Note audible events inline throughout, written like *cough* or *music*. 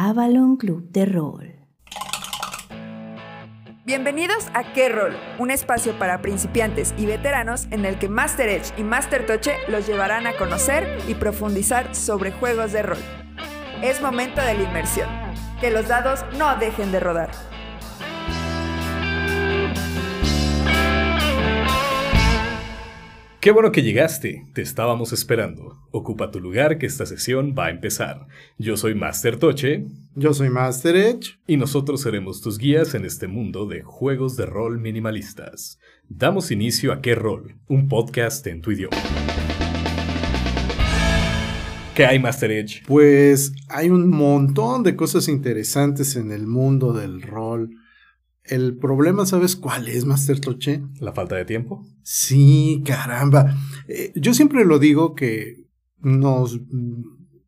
Avalon Club de Rol. Bienvenidos a Qué Rol, un espacio para principiantes y veteranos en el que Master Edge y Master Toche los llevarán a conocer y profundizar sobre juegos de rol. Es momento de la inmersión. Que los dados no dejen de rodar. Qué bueno que llegaste, te estábamos esperando. Ocupa tu lugar que esta sesión va a empezar. Yo soy Master Toche. Yo soy Master Edge. Y nosotros seremos tus guías en este mundo de juegos de rol minimalistas. Damos inicio a Qué Rol, un podcast en tu idioma. ¿Qué hay, Master Edge? Pues hay un montón de cosas interesantes en el mundo del rol. El problema, ¿sabes cuál es, Master Toche? ¿La falta de tiempo? Sí, caramba. Eh, yo siempre lo digo que nos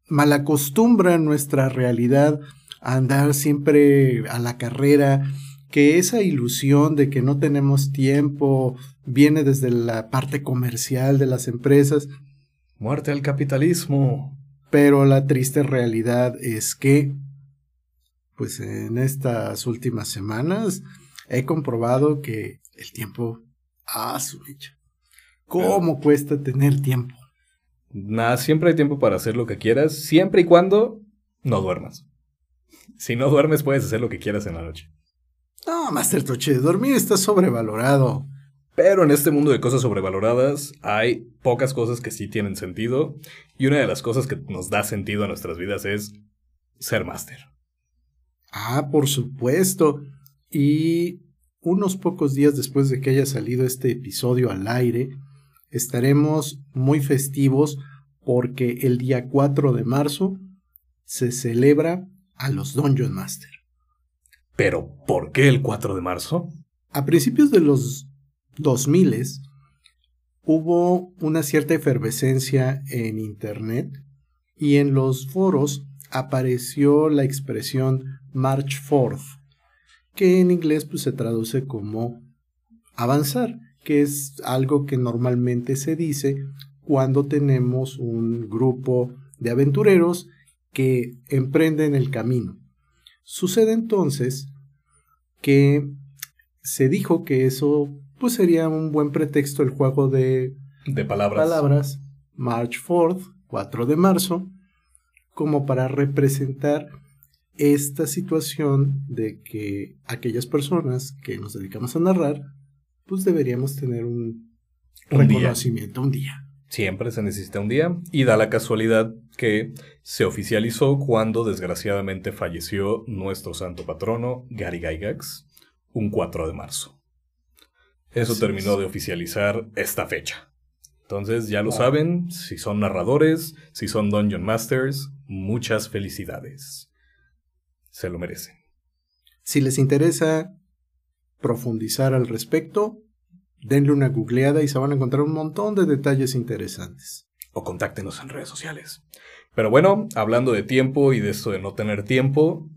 malacostumbra nuestra realidad a andar siempre a la carrera, que esa ilusión de que no tenemos tiempo viene desde la parte comercial de las empresas. Muerte al capitalismo. Pero la triste realidad es que pues en estas últimas semanas he comprobado que el tiempo ha su ¿Cómo cuesta tener tiempo? Nada, siempre hay tiempo para hacer lo que quieras, siempre y cuando no duermas. Si no duermes, puedes hacer lo que quieras en la noche. No, Master Toche, dormir está sobrevalorado. Pero en este mundo de cosas sobrevaloradas hay pocas cosas que sí tienen sentido. Y una de las cosas que nos da sentido a nuestras vidas es ser máster. Ah, por supuesto. Y unos pocos días después de que haya salido este episodio al aire, estaremos muy festivos porque el día 4 de marzo se celebra a los Dungeon Master. ¿Pero por qué el 4 de marzo? A principios de los 2000 hubo una cierta efervescencia en Internet y en los foros apareció la expresión March Forth, que en inglés pues, se traduce como avanzar, que es algo que normalmente se dice cuando tenemos un grupo de aventureros que emprenden el camino. Sucede entonces que se dijo que eso pues sería un buen pretexto el juego de, de palabras. palabras March Forth, 4 de marzo, como para representar esta situación de que aquellas personas que nos dedicamos a narrar, pues deberíamos tener un, reconocimiento un día. Siempre se necesita un día y da la casualidad que se oficializó cuando desgraciadamente falleció nuestro santo patrono Gary Gygax un 4 de marzo. Eso terminó de oficializar esta fecha. Entonces ya lo saben, si son narradores, si son Dungeon Masters, muchas felicidades. Se lo merecen. Si les interesa profundizar al respecto, denle una googleada y se van a encontrar un montón de detalles interesantes. O contáctenos en redes sociales. Pero bueno, hablando de tiempo y de esto de no tener tiempo,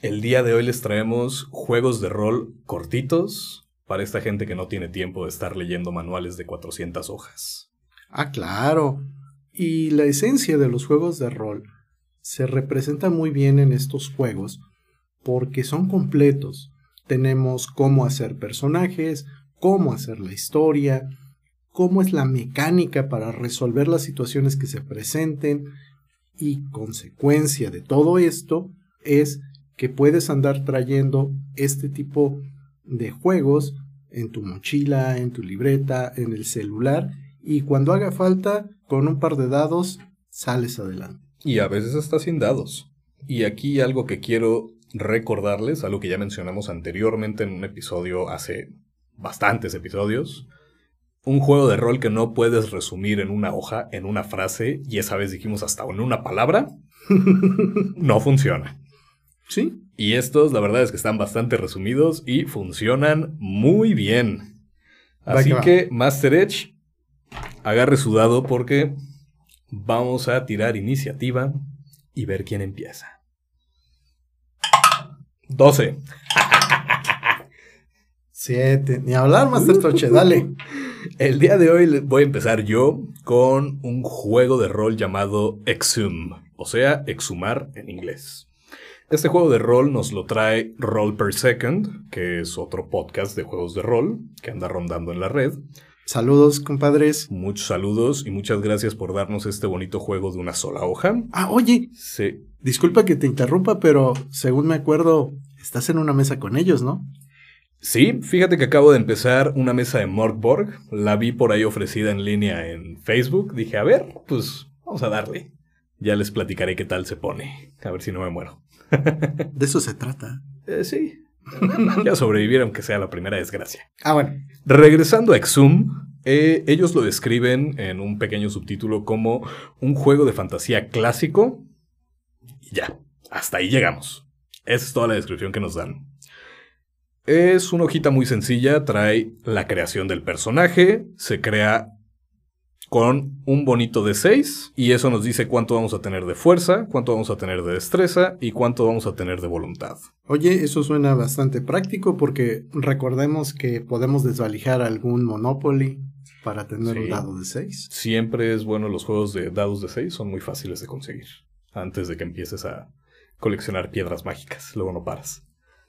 el día de hoy les traemos juegos de rol cortitos para esta gente que no tiene tiempo de estar leyendo manuales de 400 hojas. Ah, claro. Y la esencia de los juegos de rol se representa muy bien en estos juegos porque son completos. Tenemos cómo hacer personajes, cómo hacer la historia, cómo es la mecánica para resolver las situaciones que se presenten y consecuencia de todo esto es que puedes andar trayendo este tipo de juegos en tu mochila, en tu libreta, en el celular y cuando haga falta con un par de dados sales adelante. Y a veces hasta sin dados. Y aquí algo que quiero recordarles, algo que ya mencionamos anteriormente en un episodio hace bastantes episodios. Un juego de rol que no puedes resumir en una hoja, en una frase, y esa vez dijimos hasta en una palabra, *laughs* no funciona. Sí. Y estos, la verdad es que están bastante resumidos y funcionan muy bien. Así que, Master Edge, agarre su dado porque vamos a tirar iniciativa y ver quién empieza. 12. *laughs* Siete. Ni hablar, Master Toche, dale. *laughs* El día de hoy voy a empezar yo con un juego de rol llamado Exhum, o sea, exhumar en inglés. Este juego de rol nos lo trae Roll Per Second, que es otro podcast de juegos de rol que anda rondando en la red. Saludos, compadres. Muchos saludos y muchas gracias por darnos este bonito juego de una sola hoja. Ah, oye, Sí, disculpa que te interrumpa, pero según me acuerdo, estás en una mesa con ellos, ¿no? Sí, fíjate que acabo de empezar una mesa de Morkborg. La vi por ahí ofrecida en línea en Facebook. Dije, a ver, pues vamos a darle. Ya les platicaré qué tal se pone. A ver si no me muero. *laughs* De eso se trata. Eh, sí. *laughs* ya sobrevivir aunque sea la primera desgracia. Ah, bueno. Regresando a Exhum, eh, ellos lo describen en un pequeño subtítulo como un juego de fantasía clásico. Y ya, hasta ahí llegamos. Esa es toda la descripción que nos dan. Es una hojita muy sencilla, trae la creación del personaje, se crea con un bonito de 6 y eso nos dice cuánto vamos a tener de fuerza, cuánto vamos a tener de destreza y cuánto vamos a tener de voluntad. Oye, eso suena bastante práctico porque recordemos que podemos desvalijar algún Monopoly para tener Sí. un dado de 6. Siempre es bueno los juegos de dados de 6, son muy fáciles de conseguir. Antes de que empieces a coleccionar piedras mágicas, luego no paras.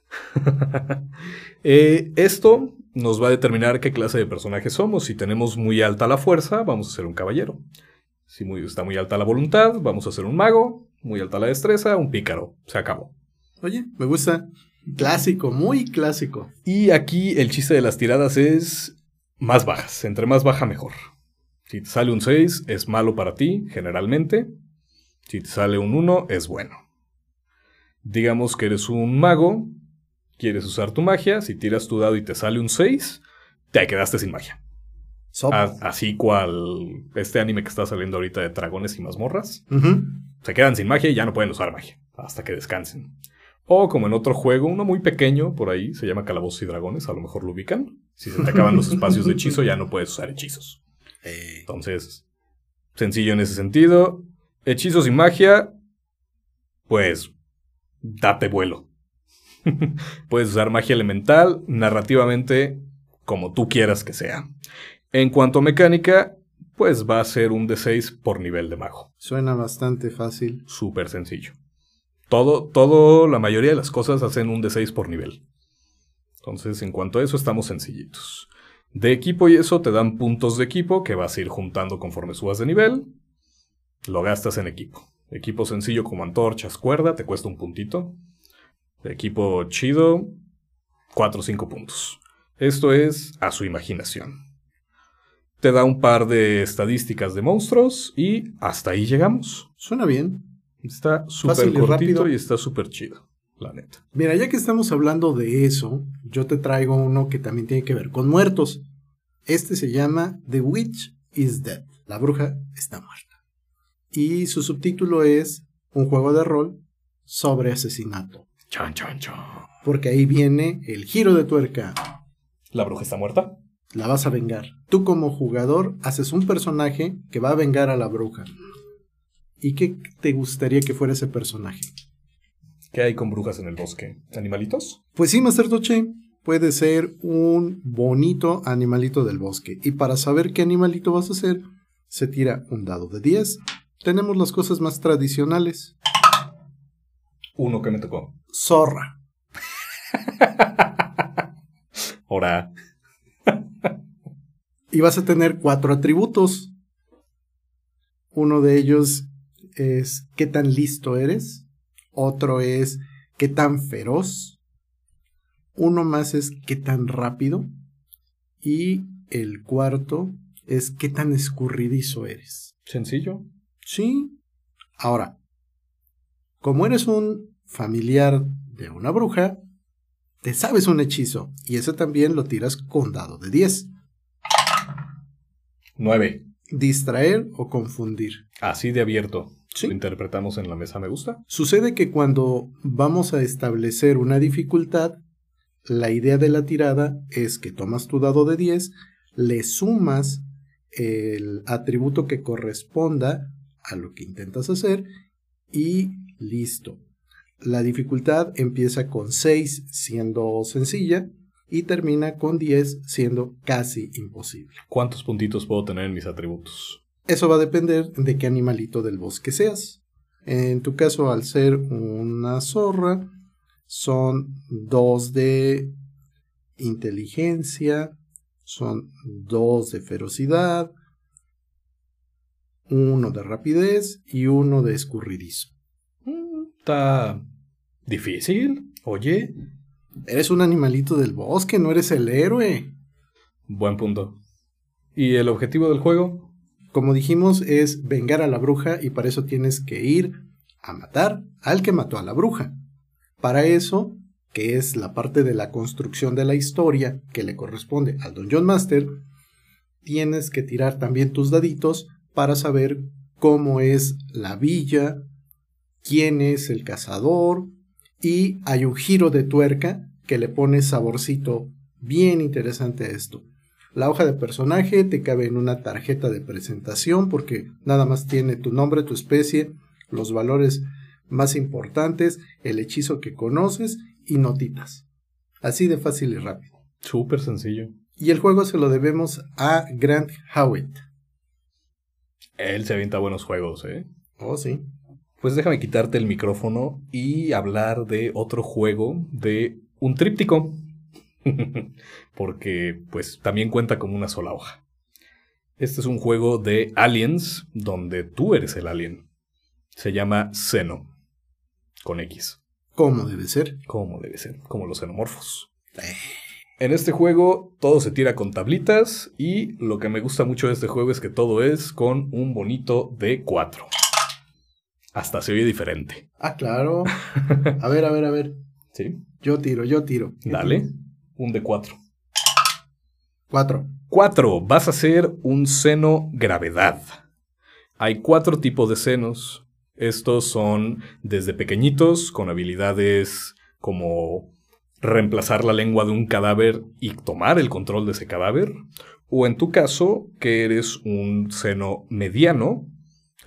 *laughs* Eh, esto nos va a determinar qué clase de personaje somos. Si tenemos muy alta la fuerza, vamos a ser un caballero. Si muy- está muy alta la voluntad, vamos a ser un mago. Muy alta la destreza, un pícaro. Se acabó. Oye, me gusta. Clásico, muy clásico. Y aquí el chiste de las tiradas es más bajas. Entre más baja, mejor. Si te sale un 6, es malo para ti, generalmente. Si te sale un 1, es bueno. Digamos que eres un mago, quieres usar tu magia. Si tiras tu dado y te sale un 6, te quedaste sin magia. A- así cual este anime que está saliendo ahorita de dragones y mazmorras. Se quedan sin magia y ya no pueden usar magia hasta que descansen. O como en otro juego, uno muy pequeño por ahí, se llama Calabozos y Dragones, a lo mejor lo ubican. Si se te acaban los *laughs* espacios de hechizo, ya no puedes usar hechizos. Entonces, sencillo en ese sentido. Hechizos y magia, pues, date vuelo. *laughs* puedes usar magia elemental narrativamente como tú quieras que sea. En cuanto a mecánica, pues va a ser un D6 por nivel de mago. suena bastante fácil. Súper sencillo. Todo, todo, la mayoría de las cosas hacen un D6 por nivel. Entonces, en cuanto a eso, estamos sencillitos. De equipo y eso te dan puntos de equipo que vas a ir juntando conforme subas de nivel. Lo gastas en equipo. Equipo sencillo como antorchas, cuerda, te cuesta un puntito. Equipo chido, 4 o 5 puntos. Esto es a su imaginación. Te da un par de estadísticas de monstruos y hasta ahí llegamos. Suena bien. Está súper cortito rápido. y está súper chido, la neta. Mira, ya que estamos hablando de eso, yo te traigo uno que también tiene que ver con muertos. Este se llama The Witch is Dead. La bruja está muerta. Y su subtítulo es un juego de rol sobre asesinato. Chan, chan, chan. Porque ahí viene el giro de tuerca. ¿La bruja está muerta? La vas a vengar. Tú como jugador haces un personaje que va a vengar a la bruja. ¿Y qué te gustaría que fuera ese personaje? ¿Qué hay con brujas en el bosque? ¿Animalitos? Pues sí, Master Toche, puede ser un bonito animalito del bosque. Y para saber qué animalito vas a hacer, se tira un dado de 10. Tenemos las cosas más tradicionales. Uno que me tocó. Zorra. *laughs* Ahora, Y vas a tener cuatro atributos. Uno de ellos es qué tan listo eres. Otro es qué tan feroz. Uno más es qué tan rápido. Y el cuarto es qué tan escurridizo eres. sencillo. Sí. Ahora, como eres un familiar de una bruja, te sabes un hechizo. Y ese también lo tiras con dado de 10. Nueve. Distraer o confundir. Así de abierto. Sí. Lo interpretamos en la mesa, me gusta. Sucede que cuando vamos a establecer una dificultad, la idea de la tirada es que tomas tu dado de 10, le sumas el atributo que corresponda a lo que intentas hacer y listo. La dificultad empieza con 6 siendo sencilla y termina con 10 siendo casi imposible. ¿Cuántos puntitos puedo tener en mis atributos? Eso va a depender de qué animalito del bosque seas. En tu caso, al ser una zorra, son 2 de inteligencia, son 2 de ferocidad, 1 de rapidez y 1 de escurridizo. Mm, Está difícil. Oye, Eres un animalito del bosque, no eres el héroe. buen punto. ¿Y el objetivo del juego? Como dijimos, es vengar a la bruja y para eso tienes que ir a matar al que mató a la bruja. Para eso, que es la parte de la construcción de la historia que le corresponde al Dungeon Master, tienes que tirar también tus daditos para saber cómo es la villa, quién es el cazador y hay un giro de tuerca que le pone saborcito bien interesante a esto. La hoja de personaje te cabe en una tarjeta de presentación porque nada más tiene tu nombre, tu especie, los valores más importantes, el hechizo que conoces y notitas. Así de fácil y rápido. Súper sencillo. Y el juego se lo debemos a Grant Howitt. Él se avienta buenos juegos, ¿eh? Oh, sí. Pues déjame quitarte el micrófono y hablar de otro juego de un tríptico. *laughs* Porque pues también cuenta como una sola hoja. Este es un juego de aliens donde tú eres el alien. Se llama Xeno. Con X. ¿Cómo debe ser? Como debe ser, como los xenomorfos. En este juego todo se tira con tablitas y lo que me gusta mucho de este juego es que todo es con un bonito D4. Hasta se oye diferente. Ah, claro. *laughs* A ver, a ver, a ver. ¿Sí? Yo tiro, yo tiro. Dale. Un D4. Cuatro. 4. Vas a hacer un seno gravedad. Hay cuatro tipos de senos. Estos son desde pequeñitos, con habilidades como reemplazar la lengua de un cadáver y tomar el control de ese cadáver. O en tu caso, que eres un seno mediano,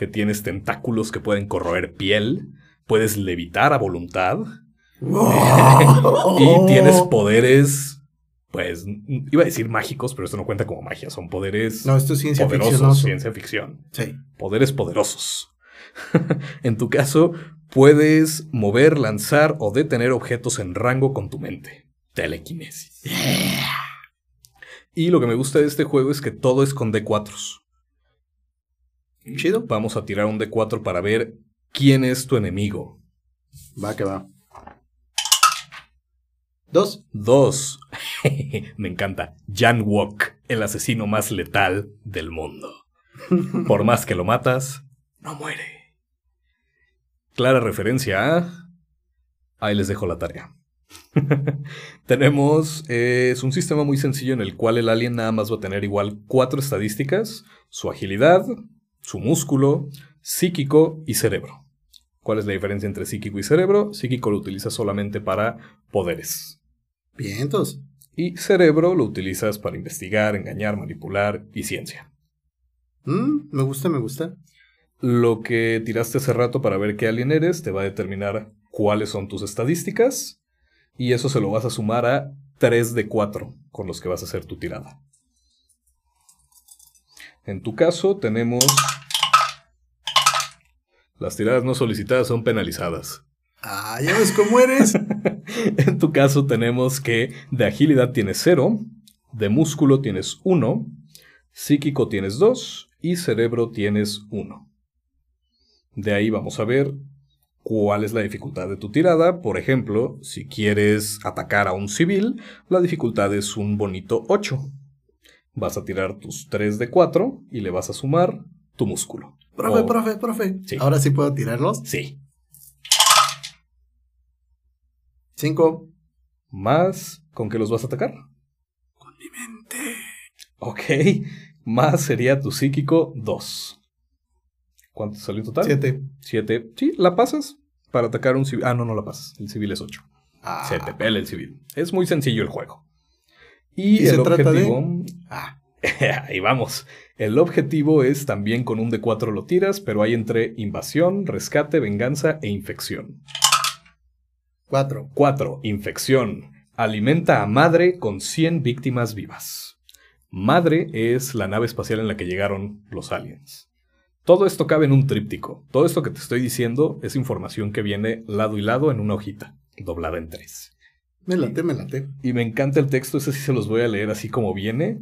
que tienes tentáculos que pueden corroer piel, puedes levitar a voluntad *laughs* y tienes poderes, pues, iba a decir mágicos, pero esto no cuenta como magia, son poderes No, esto es ciencia poderosos, ficcionoso. ciencia ficción. Sí. Poderes poderosos. *laughs* en tu caso, puedes mover, lanzar o detener objetos en rango con tu mente. Telequinesis. Y lo que me gusta de este juego es que todo es con D4s. Chido. Vamos a tirar un D4 para ver quién es tu enemigo. Va que va. Dos. Dos. *laughs* Me encanta. Jan Wok, el asesino más letal del mundo. *laughs* Por más que lo matas, no muere. Clara referencia a... Ahí les dejo la tarea. *laughs* Tenemos... eh, es un sistema muy sencillo en el cual el alien nada más va a tener igual cuatro estadísticas. Su agilidad, su músculo, psíquico y cerebro. ¿Cuál es la diferencia entre psíquico y cerebro? Psíquico lo utiliza solamente para poderes. Vientos. Y cerebro lo utilizas para investigar, engañar, manipular y ciencia. Mm, me gusta, me gusta. Lo que tiraste hace rato para ver qué alien eres te va a determinar cuáles son tus estadísticas y eso se lo vas a sumar a 3 de 4 con los que vas a hacer tu tirada. En tu caso tenemos... Las tiradas no solicitadas son penalizadas. Ah, ya ves cómo eres. *laughs* En tu caso tenemos que de agilidad tienes 0, de músculo tienes 1, psíquico tienes 2 y cerebro tienes 1. De ahí vamos a ver cuál es la dificultad de tu tirada. Por ejemplo, si quieres atacar a un civil, la dificultad es un bonito 8. Vas a tirar tus 3 de 4 y le vas a sumar tu músculo. profe, O- profe, profe. Sí. Ahora sí puedo tirarlos. Sí. Cinco. Más, ¿con qué los vas a atacar? Con mi mente. Ok. Más sería tu psíquico 2. ¿Cuánto salió total? Siete. 7. Sí, la pasas para atacar un civil. Ah, no, no la pasas. El civil es 8. Ah. Se te pela el civil. Es muy sencillo el juego. Y, ¿Y el se trata de? objetivo. *laughs* Ah. *laughs* Ahí vamos. El objetivo es también con un D4 lo tiras, pero hay entre invasión, rescate, venganza e infección. Cuatro. 4. Infección. Alimenta a Madre con 100 víctimas vivas. Madre es la nave espacial en la que llegaron los aliens. Todo esto cabe en un tríptico. Todo esto que te estoy diciendo es información que viene lado y lado en una hojita, doblada en tres. Me late, me late. Y me encanta el texto, ese sí se los voy a leer así como viene.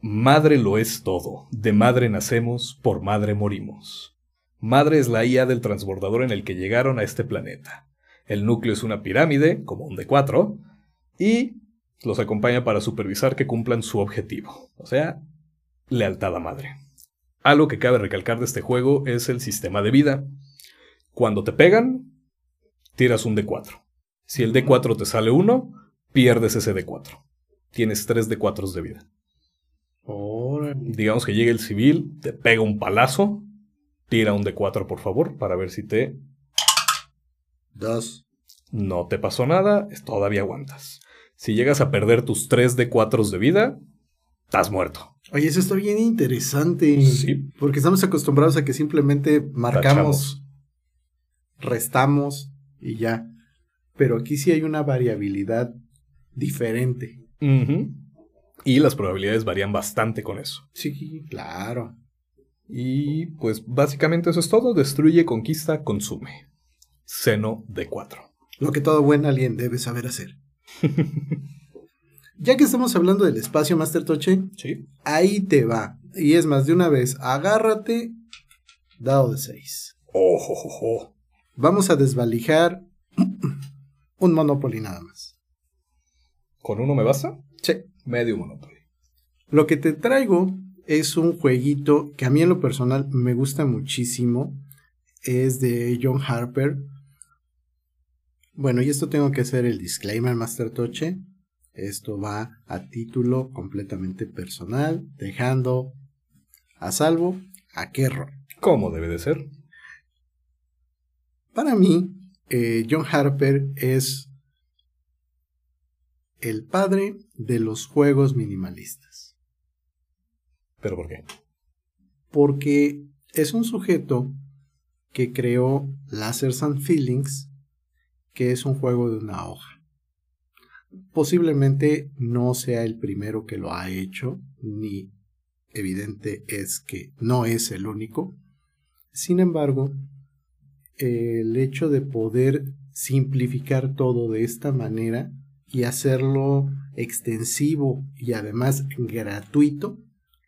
Madre lo es todo. De madre nacemos, por madre morimos. Madre es la IA del transbordador en el que llegaron a este planeta. El núcleo es una pirámide, como un D4, y los acompaña para supervisar que cumplan su objetivo, o sea, lealtad a madre. Algo que cabe recalcar de este juego es el sistema de vida. Cuando te pegan, tiras un D4. Si el D4 te sale 1, pierdes ese D4. Tienes 3 D4 de vida. Digamos que llega el civil, te pega un palazo, tira un D4 por favor para ver si te... Dos. No te pasó nada, todavía aguantas. Si llegas a perder tus 3 D4 de vida, estás muerto. Oye, eso está bien interesante. Sí. Porque estamos acostumbrados a que simplemente marcamos, restamos y ya. Pero aquí sí hay una variabilidad diferente. Y las probabilidades varían bastante con eso. Sí, claro. Y pues básicamente eso es todo. Destruye, conquista, consume. Seno de 4. Lo que todo buen alien debe saber hacer. *laughs* ya que estamos hablando del espacio Master Toche, Sí. ahí te va. Y es más, de una vez, agárrate, dado de 6. Ojo, ojo, ojo. Vamos a desvalijar *clears throat* un Monopoly nada más. ¿Con uno me basta? Sí. Medio Monopoly. Lo que te traigo es un jueguito que a mí en lo personal me gusta muchísimo. Es de John Harper. Bueno, y esto tengo que hacer el disclaimer, Master Toche. Esto va a título completamente personal, dejando a salvo a Kerro. ¿Cómo debe de ser? Para mí, eh, John Harper es el padre de los juegos minimalistas. ¿Pero por qué? porque es un sujeto que creó Lasers and Feelings, que es un juego de una hoja. Posiblemente no sea el primero que lo ha hecho, ni evidente es que no es el único. Sin embargo, el hecho de poder simplificar todo de esta manera y hacerlo extensivo y además gratuito,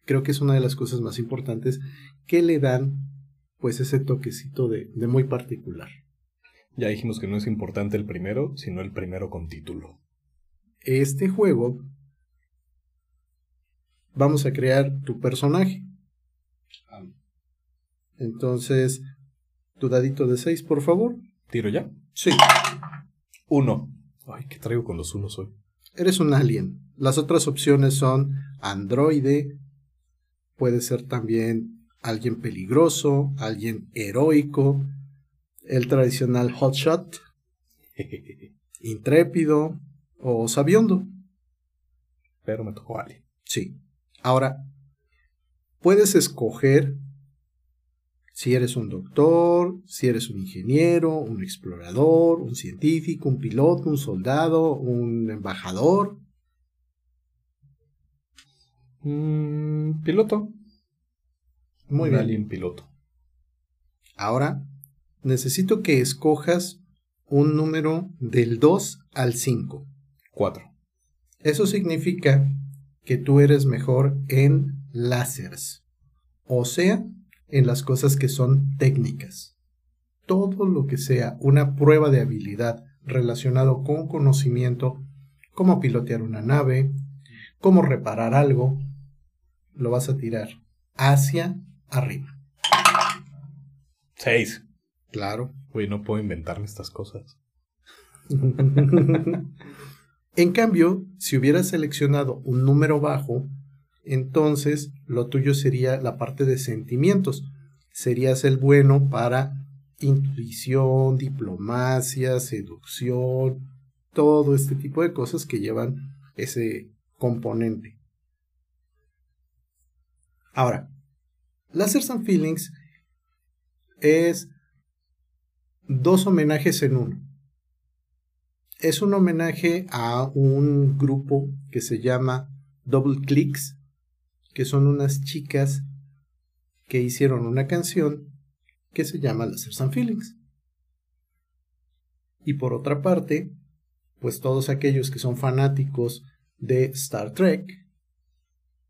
creo que es una de las cosas más importantes que le dan pues ese toquecito de, de muy particular. Ya dijimos que no es importante el primero, sino el primero con título. Este juego vamos a crear tu personaje. Entonces, tu dadito de 6, por favor. ¿Tiro ya? Sí. Uno. Ay, ¿qué traigo con los unos hoy? Eres un alien. Las otras opciones son androide, puede ser también alguien peligroso, alguien heroico, el tradicional hotshot, *laughs* intrépido o sabiondo. Pero me tocó alguien. Sí. Ahora, puedes escoger si eres un doctor, si eres un ingeniero, un explorador, un científico, un piloto, un soldado, un embajador. Mm, piloto. Muy bien. alien piloto. Ahora, necesito que escojas un número del 2 al 5. Cuatro. Eso significa que tú eres mejor en láseres, o sea, en las cosas que son técnicas. Todo lo que sea una prueba de habilidad relacionado con conocimiento, cómo pilotear una nave, cómo reparar algo, lo vas a tirar hacia arriba. Seis. Claro. Güey, no puedo inventarme estas cosas. *laughs* en cambio, si hubieras seleccionado un número bajo, entonces lo tuyo sería la parte de sentimientos. Serías el bueno para intuición, diplomacia, seducción, todo este tipo de cosas que llevan ese componente. Ahora, Lasers and Feelings es dos homenajes en uno. es un homenaje a un grupo que se llama Double Clicks, que son unas chicas que hicieron una canción que se llama Lasers and Feelings. Y por otra parte, pues todos aquellos que son fanáticos de Star Trek,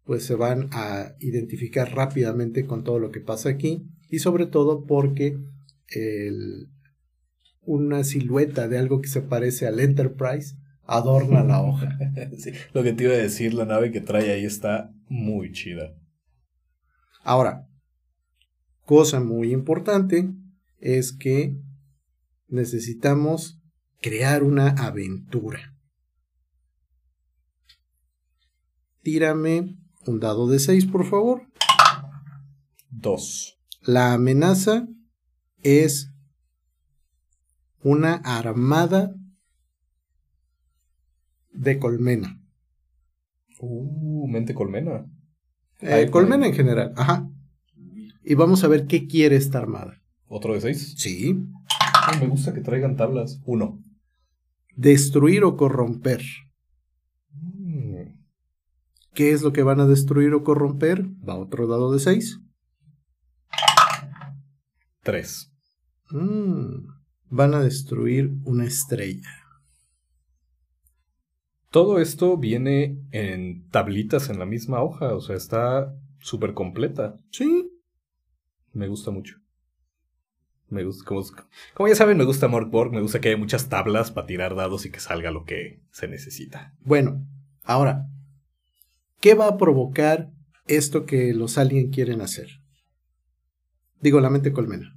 pues se van a identificar rápidamente con todo lo que pasa aquí y sobre todo porque una silueta de algo que se parece al Enterprise adorna la *laughs* hoja. *laughs* Sí, lo que te iba a decir, la nave que trae ahí está muy chida. Ahora, cosa muy importante es que necesitamos crear una aventura. Tírame un dado de 6, por favor. Dos. La amenaza es una armada de colmena. Uh, mente colmena. Eh, colmena en general, ajá. Y vamos a ver qué quiere esta armada. ¿Otro de seis? Sí. Me gusta que traigan tablas. Uno. Destruir o corromper. Mm, ¿Qué es lo que van a destruir o corromper? Va otro dado de 6. Tres. van a destruir una estrella. Todo esto viene en tablitas en la misma hoja, o sea, está súper completa. Sí. Me gusta mucho. Me gusta, como, como ya saben, me gusta Morkborg, me gusta que haya muchas tablas para tirar dados y que salga lo que se necesita. Bueno, ahora, ¿qué va a provocar esto que los aliens quieren hacer? Digo, la mente colmena.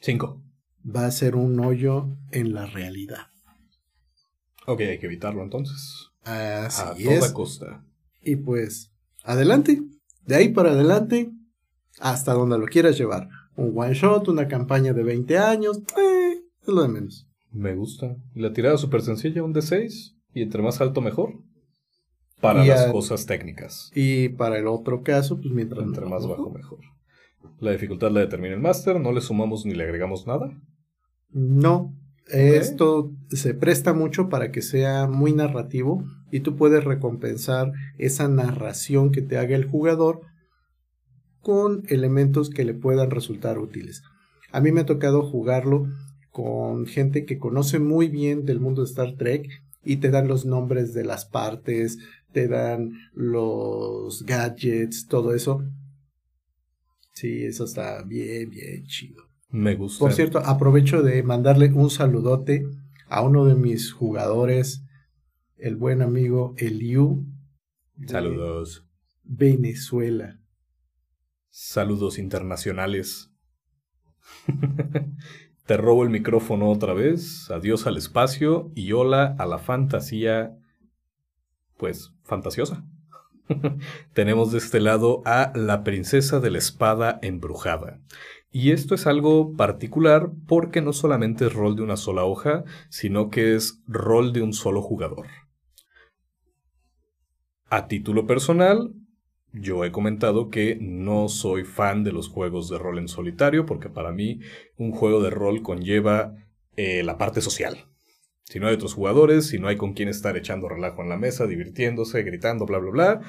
Cinco. Va a ser un hoyo en la realidad. Ok, hay que evitarlo entonces. Así a toda costa. Y pues, adelante. De ahí para adelante, hasta donde lo quieras llevar. Un one shot, una campaña de 20 años, eh, es lo de menos. Me gusta. La tirada súper sencilla, un D6. Y entre más alto, mejor. Para Y las a- cosas técnicas. Y para el otro caso, pues mientras Entre no- más bajo, mejor. La dificultad la determina el máster. No le sumamos ni le agregamos nada. No, esto se presta mucho para que sea muy narrativo y tú puedes recompensar esa narración que te haga el jugador con elementos que le puedan resultar útiles. A mí me ha tocado jugarlo con gente que conoce muy bien del mundo de Star Trek y te dan los nombres de las partes, te dan los gadgets, todo eso. Sí, eso está bien, bien chido. Me gusta. Por cierto, aprovecho de mandarle un saludote a uno de mis jugadores, el buen amigo Eliu. Saludos. Venezuela. Saludos internacionales. *laughs* Te robo el micrófono otra vez. Adiós al espacio y hola a la fantasía, pues, fantasiosa. *laughs* Tenemos de este lado a la princesa de la espada embrujada. Y esto es algo particular porque no solamente es rol de una sola hoja, sino que es rol de un solo jugador. A título personal, yo he comentado que no soy fan de los juegos de rol en solitario porque para mí un juego de rol conlleva eh, la parte social. Si no hay otros jugadores, si no hay con quien estar echando relajo en la mesa, divirtiéndose, gritando, bla, bla, bla,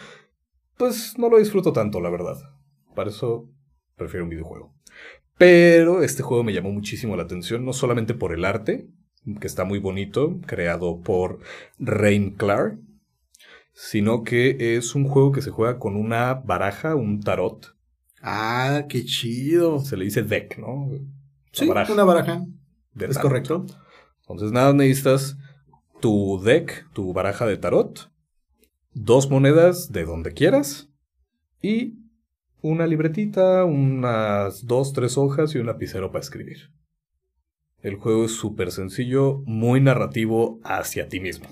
pues no lo disfruto tanto, la verdad. Para eso prefiero un videojuego. Pero este juego me llamó muchísimo la atención, no solamente por el arte, que está muy bonito, creado por Rain Clark, sino que es un juego que se juega con una baraja, un tarot. Ah, qué chido. Se le dice deck, ¿no? La Sí, baraja una baraja. ¿Es tarot. correcto? Entonces nada, necesitas tu deck, tu baraja de tarot, dos monedas de donde quieras y una libretita, unas dos, tres hojas y un lapicero para escribir. El juego es súper sencillo, muy narrativo hacia ti mismo.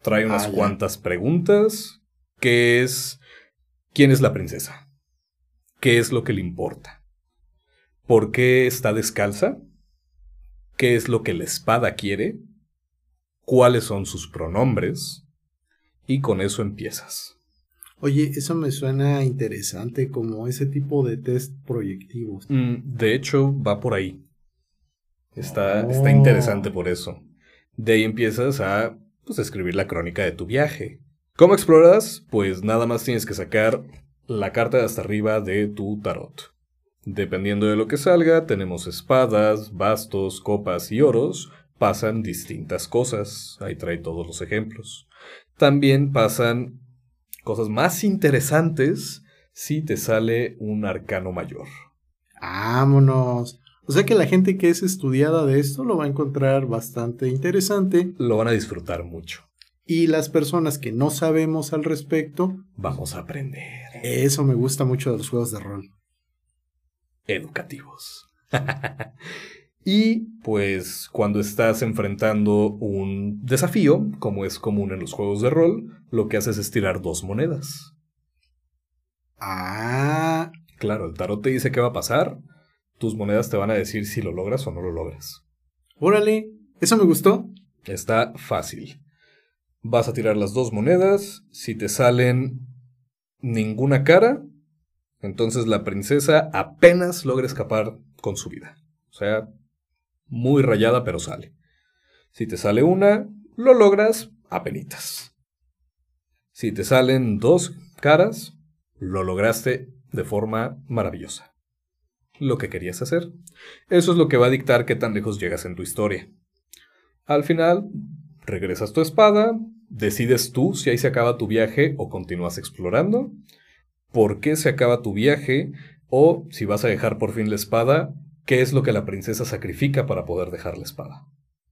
Trae unas cuantas preguntas, que es ¿quién es la princesa? ¿Qué es lo que le importa? ¿Por qué está descalza? ¿Qué es lo que la espada quiere? ¿Cuáles son sus pronombres? Y con eso empiezas. Oye, eso me suena interesante, como ese tipo de test proyectivos. Mm, de hecho, va por ahí. Está, Oh. está interesante por eso. De ahí empiezas a pues, escribir la crónica de tu viaje. ¿Cómo exploras? Pues nada más tienes que sacar la carta de hasta arriba de tu tarot. Dependiendo de lo que salga, tenemos espadas, bastos, copas y oros. Pasan distintas cosas. Ahí trae todos los ejemplos. También pasan cosas más interesantes si te sale un arcano mayor. Vámonos. O sea que la gente que es estudiada de esto lo va a encontrar bastante interesante. Lo van a disfrutar mucho. Y las personas que no sabemos al respecto, Vamos a aprender. eso me gusta mucho de los juegos de rol. Educativos. *laughs* y pues cuando estás enfrentando un desafío, como es común en los juegos de rol, lo que haces es tirar dos monedas. Ah, Claro, el tarot te dice qué va a pasar. Tus monedas te van a decir si lo logras o no lo logras. órale, eso me gustó. Está fácil. Vas a tirar las dos monedas. Si te salen ninguna cara, entonces la princesa apenas logra escapar con su vida. O sea, muy rayada, pero sale. Si te sale una, lo logras apenitas. Si te salen dos caras, lo lograste de forma maravillosa. Lo que querías hacer. Eso es lo que va a dictar qué tan lejos llegas en tu historia. Al final, regresas tu espada, decides tú si ahí se acaba tu viaje o continúas explorando, por qué se acaba tu viaje o si vas a dejar por fin la espada, qué es lo que la princesa sacrifica para poder dejar la espada.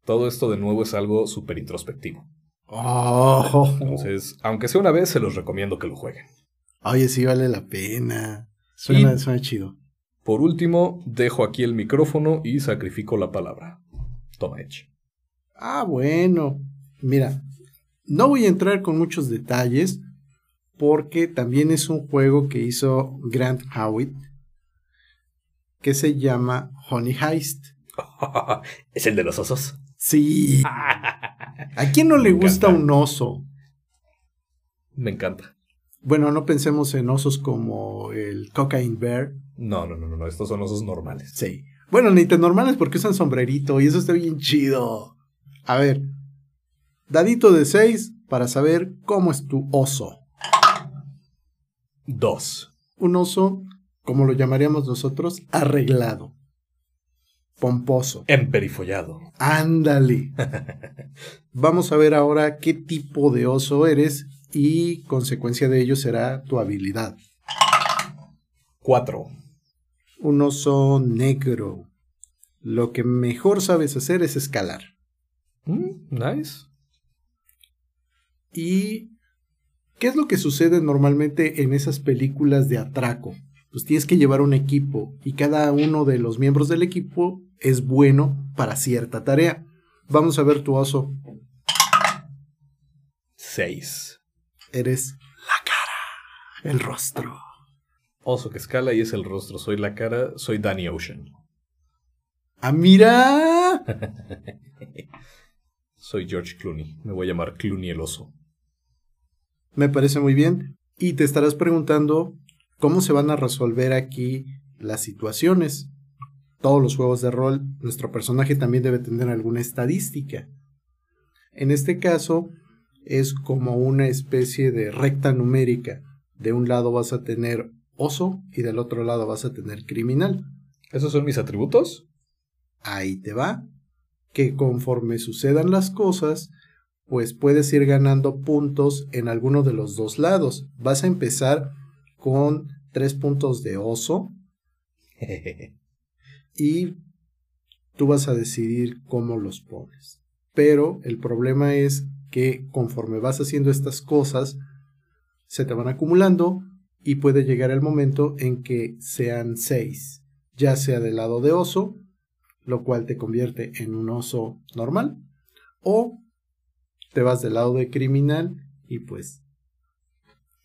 Todo esto de nuevo es algo súper introspectivo. Oh, Entonces, aunque sea una vez, se los recomiendo que lo jueguen. oye, sí vale la pena. Suena, Y- suena chido. Por último, dejo aquí el micrófono y sacrifico la palabra. Toma, Edge. Ah, bueno. Mira, no voy a entrar con muchos detalles porque también es un juego que hizo Grant Howitt que se llama Honey Heist. *laughs* es el de los osos. Sí. *laughs* ¿A quién no le gusta un oso? Me encanta. Bueno, no pensemos en osos como el Cocaine Bear. No, no, no, no, estos son osos normales. Sí. Bueno, ni tan normales porque usan sombrerito y eso está bien chido. A ver, dadito de 6 para saber cómo es tu oso. Dos. Un oso, como lo llamaríamos nosotros, arreglado. Pomposo. Emperifollado. Ándale. *laughs* Vamos a ver ahora qué tipo de oso eres y consecuencia de ello será tu habilidad. Cuatro. Un oso negro. Lo que mejor sabes hacer es escalar. Mm, nice. ¿Y qué es lo que sucede normalmente en esas películas de atraco? Pues tienes que llevar un equipo y cada uno de los miembros del equipo es bueno para cierta tarea. Vamos a ver tu oso. Seis. Eres la cara, el rostro. Oso que escala y es el rostro. Soy la cara, soy Danny Ocean. ¡Ah, mira! *laughs* Soy George Clooney. Me voy a llamar Clooney el oso. Me parece muy bien. Y te estarás preguntando cómo se van a resolver aquí las situaciones. Todos los juegos de rol, nuestro personaje también debe tener alguna estadística. En este caso, es como una especie de recta numérica. De un lado vas a tener oso y del otro lado vas a tener criminal. ¿Esos son mis atributos? Ahí te va. Que conforme sucedan las cosas, pues puedes ir ganando puntos en alguno de los dos lados. Vas a empezar con tres puntos de oso *laughs* y tú vas a decidir cómo los pones. Pero el problema es que conforme vas haciendo estas cosas, se te van acumulando y puede llegar el momento en que sean seis, ya sea del lado de oso, lo cual te convierte en un oso normal, o te vas del lado de criminal y pues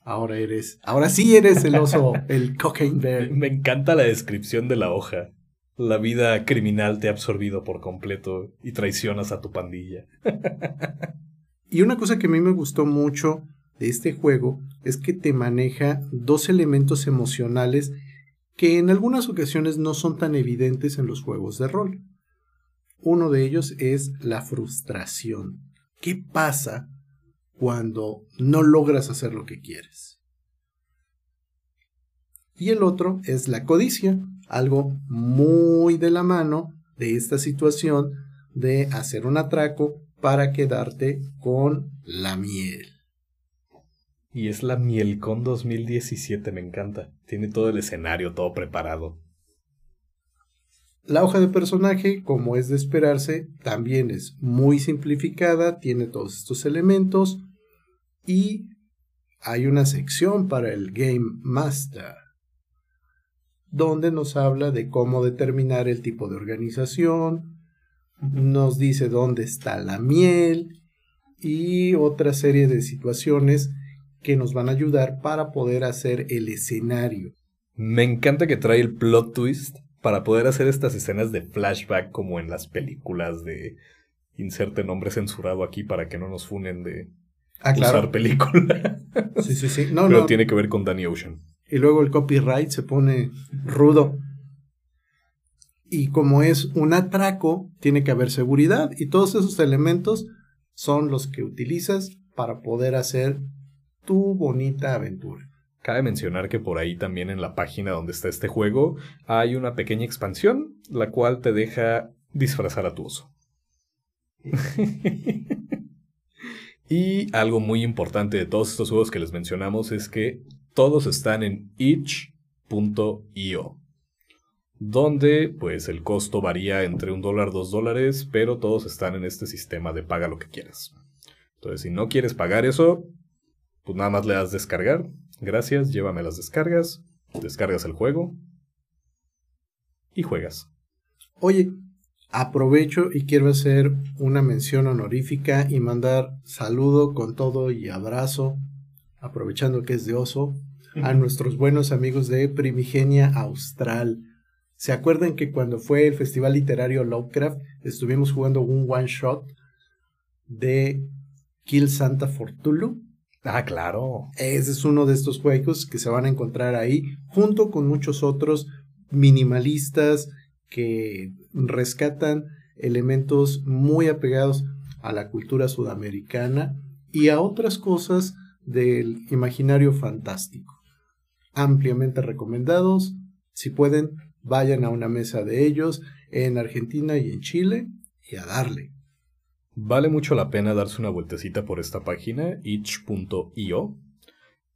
ahora eres, ahora sí eres el oso, el cocaine bear. *laughs* Me encanta la descripción de la hoja. La vida criminal te ha absorbido por completo y traicionas a tu pandilla. *laughs* Y una cosa que a mí me gustó mucho de este juego es que te maneja dos elementos emocionales que en algunas ocasiones no son tan evidentes en los juegos de rol. Uno de ellos es la frustración. ¿Qué pasa cuando no logras hacer lo que quieres? Y el otro es la codicia, algo muy de la mano de esta situación de hacer un atraco para quedarte con la miel. Y es la Mielcon 2017, me encanta. Tiene todo el escenario, todo preparado. La hoja de personaje, como es de esperarse, también es muy simplificada, tiene todos estos elementos y hay una sección para el Game Master donde nos habla de cómo determinar el tipo de organización, nos dice dónde está la miel y otra serie de situaciones que nos van a ayudar para poder hacer el escenario. Me encanta que trae el plot twist para poder hacer estas escenas de flashback como en las películas de inserte nombre censurado aquí para que no nos funen de ah, claro. usar película. *laughs* Sí, sí, sí. No, Pero no. tiene que ver con Danny Ocean. y luego el copyright se pone rudo. Y como es un atraco, tiene que haber seguridad y todos esos elementos son los que utilizas para poder hacer tu bonita aventura. Cabe mencionar que por ahí también en la página donde está este juego hay una pequeña expansión, la cual te deja disfrazar a tu oso. *laughs* y algo muy importante de todos estos juegos que les mencionamos es que todos están en itch.io, donde pues el costo varía entre un dólar, dos dólares, pero todos están en este sistema de paga lo que quieras. Entonces, si no quieres pagar eso, pues nada más le das descargar. Gracias, llévame las descargas, descargas el juego y juegas. Oye, aprovecho y quiero hacer una mención honorífica y mandar saludo con todo y abrazo, aprovechando que es de oso, a *laughs* nuestros buenos amigos de Primigenia Austral. ¿Se acuerdan que cuando fue el Festival Literario Lovecraft estuvimos jugando un one shot de Kill Santa Fortulu? Ah, claro. Ese es uno de estos juegos que se van a encontrar ahí, junto con muchos otros minimalistas que rescatan elementos muy apegados a la cultura sudamericana y a otras cosas del imaginario fantástico. Ampliamente recomendados. Si pueden, vayan a una mesa de ellos en Argentina y en Chile y a darle. Vale mucho la pena darse una vueltecita por esta página, itch.io.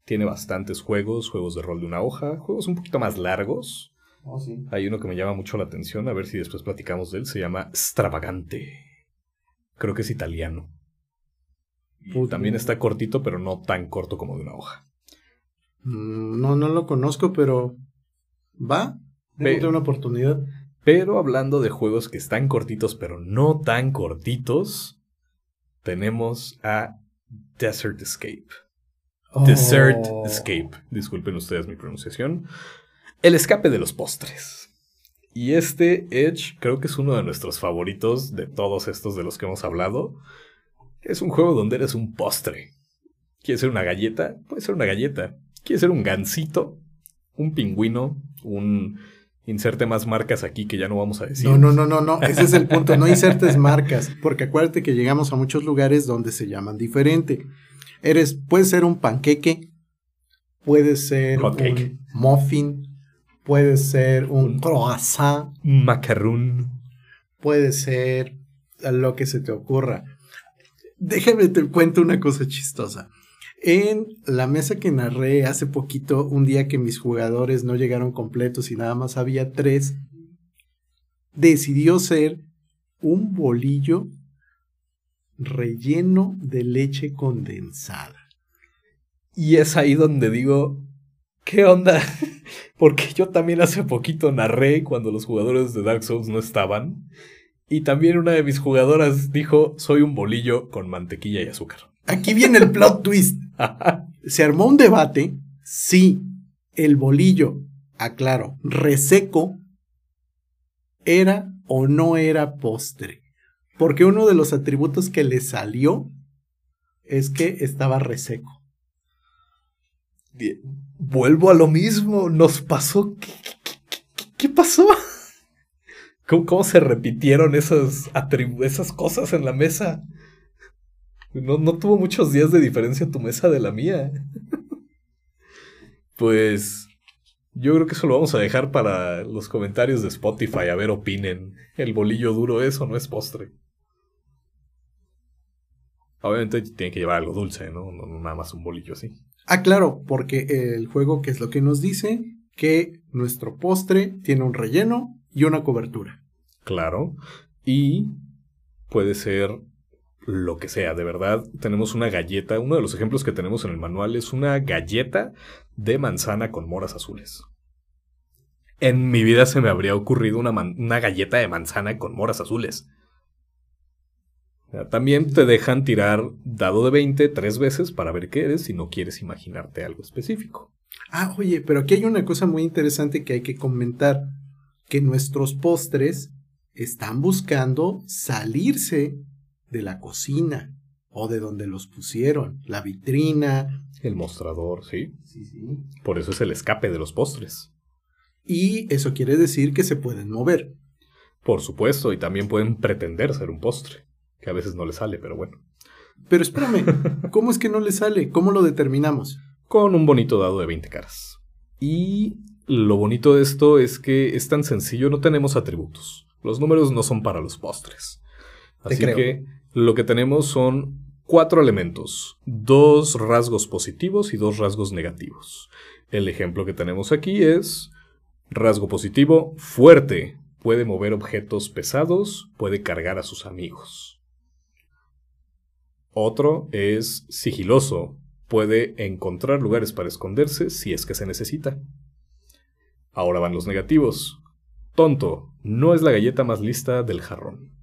Tiene bastantes juegos, juegos de rol de una hoja, juegos un poquito más largos. Oh, sí. Hay uno que me llama mucho la atención, a ver si después platicamos de él, se llama Stravagante. Creo que es italiano. Y también está cortito, pero no tan corto como de una hoja. Mm, No, no lo conozco, pero va. Démosle una oportunidad. Pero hablando de juegos que están cortitos, pero no tan cortitos, tenemos a Desert Escape. Desert Oh. Escape. Disculpen ustedes mi pronunciación. El escape de los postres. Y este Edge creo que es uno de nuestros favoritos de todos estos de los que hemos hablado. Es un juego donde eres un postre. ¿Quieres ser una galleta? Puede ser una galleta. ¿Quieres ser un gansito? Un pingüino. Un... Inserte más marcas aquí que ya no vamos a decir. No, no, no, no, no. Ese es el *laughs* punto. No insertes marcas. Porque acuérdate que llegamos a muchos lugares donde se llaman diferente. Eres, puede ser un panqueque, puede ser Hot cake. un muffin, puede ser un Un- croissant, Macaroon. puede ser lo que se te ocurra. Déjame te cuento una cosa chistosa. En la mesa que narré hace poquito, un día que mis jugadores no llegaron completos y nada más había tres, decidió ser un bolillo relleno de leche condensada. Y es ahí donde digo, ¿qué onda? *laughs* Porque yo también hace poquito narré cuando los jugadores de Dark Souls no estaban. Y también una de mis jugadoras dijo, soy un bolillo con mantequilla y azúcar. Aquí viene el plot twist. Se armó un debate si el bolillo, aclaro, reseco, era o no era postre. Porque uno de los atributos que le salió es que estaba reseco. Vuelvo a lo mismo, nos pasó. ¿Qué, pasó? *laughs* ¿Cómo, se repitieron esas cosas en la mesa? No, no tuvo muchos días de diferencia tu mesa de la mía. Pues yo creo que eso lo vamos a dejar para los comentarios de Spotify. A ver, opinen. ¿El bolillo duro es o no es postre? Obviamente tiene que llevar algo dulce, ¿no? No, no nada más un bolillo así. Ah, claro, porque el juego, que es lo que nos dice? Que nuestro postre tiene un relleno y una cobertura. Claro. Y puede ser lo que sea, de verdad. Tenemos una galleta. Uno de los ejemplos que tenemos en el manual es una galleta de manzana con moras azules. En mi vida se me habría ocurrido una, una galleta de manzana con moras azules. También te dejan tirar dado de 20 tres veces para ver qué eres si no quieres imaginarte algo específico. Ah, oye, pero aquí hay una cosa muy interesante que hay que comentar, que nuestros postres están buscando salirse de la cocina o de donde los pusieron, la vitrina. El mostrador, ¿sí? Sí, sí. Por eso es el escape de los postres. Y eso quiere decir que se pueden mover. Por supuesto, y también pueden pretender ser un postre, que a veces no le sale, pero bueno. Pero espérame, *laughs* ¿cómo es que no le sale? ¿Cómo lo determinamos? Con un bonito dado de 20 caras. Y lo bonito de esto es que es tan sencillo, no tenemos atributos. Los números no son para los postres. Así que lo que tenemos son cuatro elementos, dos rasgos positivos y dos rasgos negativos. El ejemplo que tenemos aquí es rasgo positivo, fuerte, puede mover objetos pesados, puede cargar a sus amigos. Otro es sigiloso, puede encontrar lugares para esconderse si es que se necesita. Ahora van los negativos. Tonto, no es la galleta más lista del jarrón.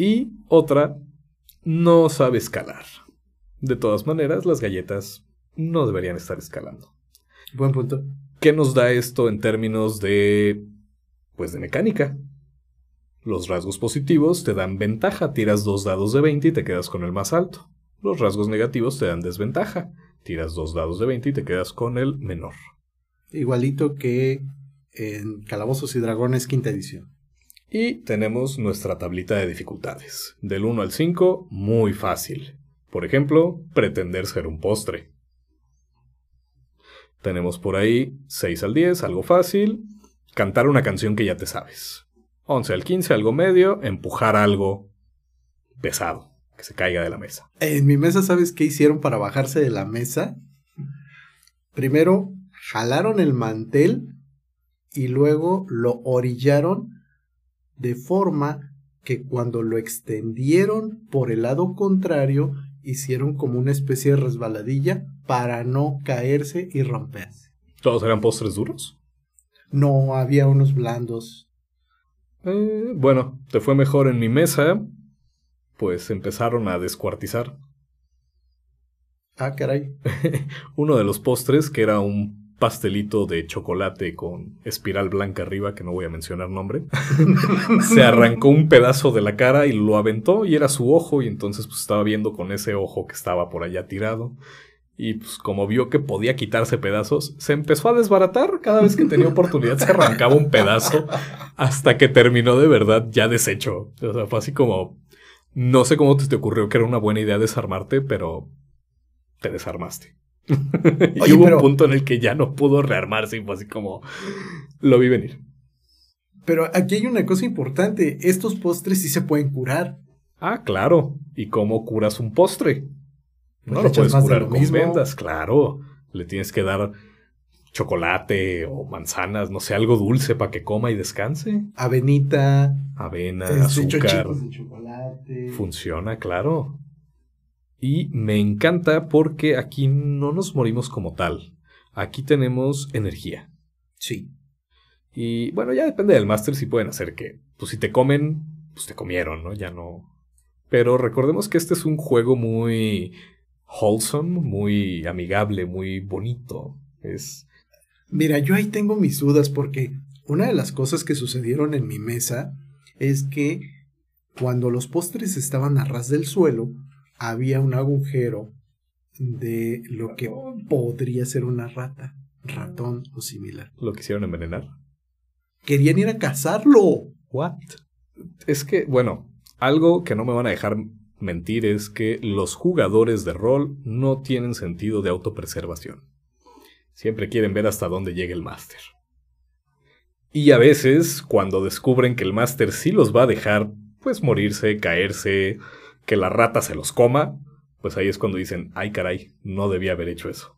Y otra, no sabe escalar. De todas maneras, las galletas no deberían estar escalando. Buen punto. ¿Qué nos da esto en términos de... pues de mecánica? Los rasgos positivos te dan ventaja, tiras dos dados de 20 y te quedas con el más alto. Los rasgos negativos te dan desventaja, tiras dos dados de 20 y te quedas con el menor. Igualito que en Calabozos y Dragones quinta edición. Y tenemos nuestra tablita de dificultades. Del 1 al 5, muy fácil. Por ejemplo, pretender ser un postre. Tenemos por ahí 6 al 10, algo fácil. Cantar una canción que ya te sabes. 11 al 15, algo medio. Empujar algo pesado, que se caiga de la mesa. En mi mesa, ¿sabes qué hicieron para bajarse de la mesa? Primero, jalaron el mantel y luego lo orillaron de forma que cuando lo extendieron por el lado contrario, hicieron como una especie de resbaladilla para no caerse y romperse. ¿Todos eran postres duros? No había unos blandos. Eh, bueno, te fue mejor en mi mesa. Pues empezaron a descuartizar. Ah, caray. *laughs* Uno de los postres, que era un pastelito de chocolate con espiral blanca arriba, que no voy a mencionar nombre, *laughs* se arrancó un pedazo de la cara y lo aventó y era su ojo y entonces pues estaba viendo con ese ojo que estaba por allá tirado. Y pues como vio que podía quitarse pedazos, se empezó a desbaratar. Cada vez que tenía oportunidad se arrancaba un pedazo hasta que terminó de verdad ya deshecho. O sea, fue así como... No sé cómo te, te ocurrió que era una buena idea desarmarte, pero te desarmaste. *laughs* y Oye, hubo pero- un punto en el que ya no pudo rearmarse y fue así como... Lo vi venir. Pero aquí hay una cosa importante. Estos postres sí se pueden curar. Ah, claro. ¿Y cómo curas un postre? Pues No lo puedes curar lo con mismo. vendas, claro. Le tienes que dar chocolate o manzanas, no sé, algo dulce para que coma y descanse. Avenita, Avena, este, azúcar. chochitos de chocolate. Funciona, claro. Y me encanta porque aquí no nos morimos como tal. Aquí tenemos energía. Sí. Y bueno, ya depende del máster si pueden hacer que, pues si te comen, pues te comieron, ¿no? Ya no. Pero recordemos que este es un juego muy wholesome, muy amigable, muy bonito. Es Mira, yo ahí tengo mis dudas porque una de las cosas que sucedieron en mi mesa es que cuando los postres estaban a ras del suelo, había un agujero de lo que podría ser una rata, ratón o similar. lo que hicieron envenenar. Querían ir a cazarlo. ¿What? Es que, bueno, algo que no me van a dejar mentir es que los jugadores de rol no tienen sentido de autopreservación. Siempre quieren ver hasta dónde llega el máster. Y a veces, cuando descubren que el máster sí los va a dejar, pues morirse, caerse, que la rata se los coma, pues ahí es cuando dicen, ay caray, no debía haber hecho eso.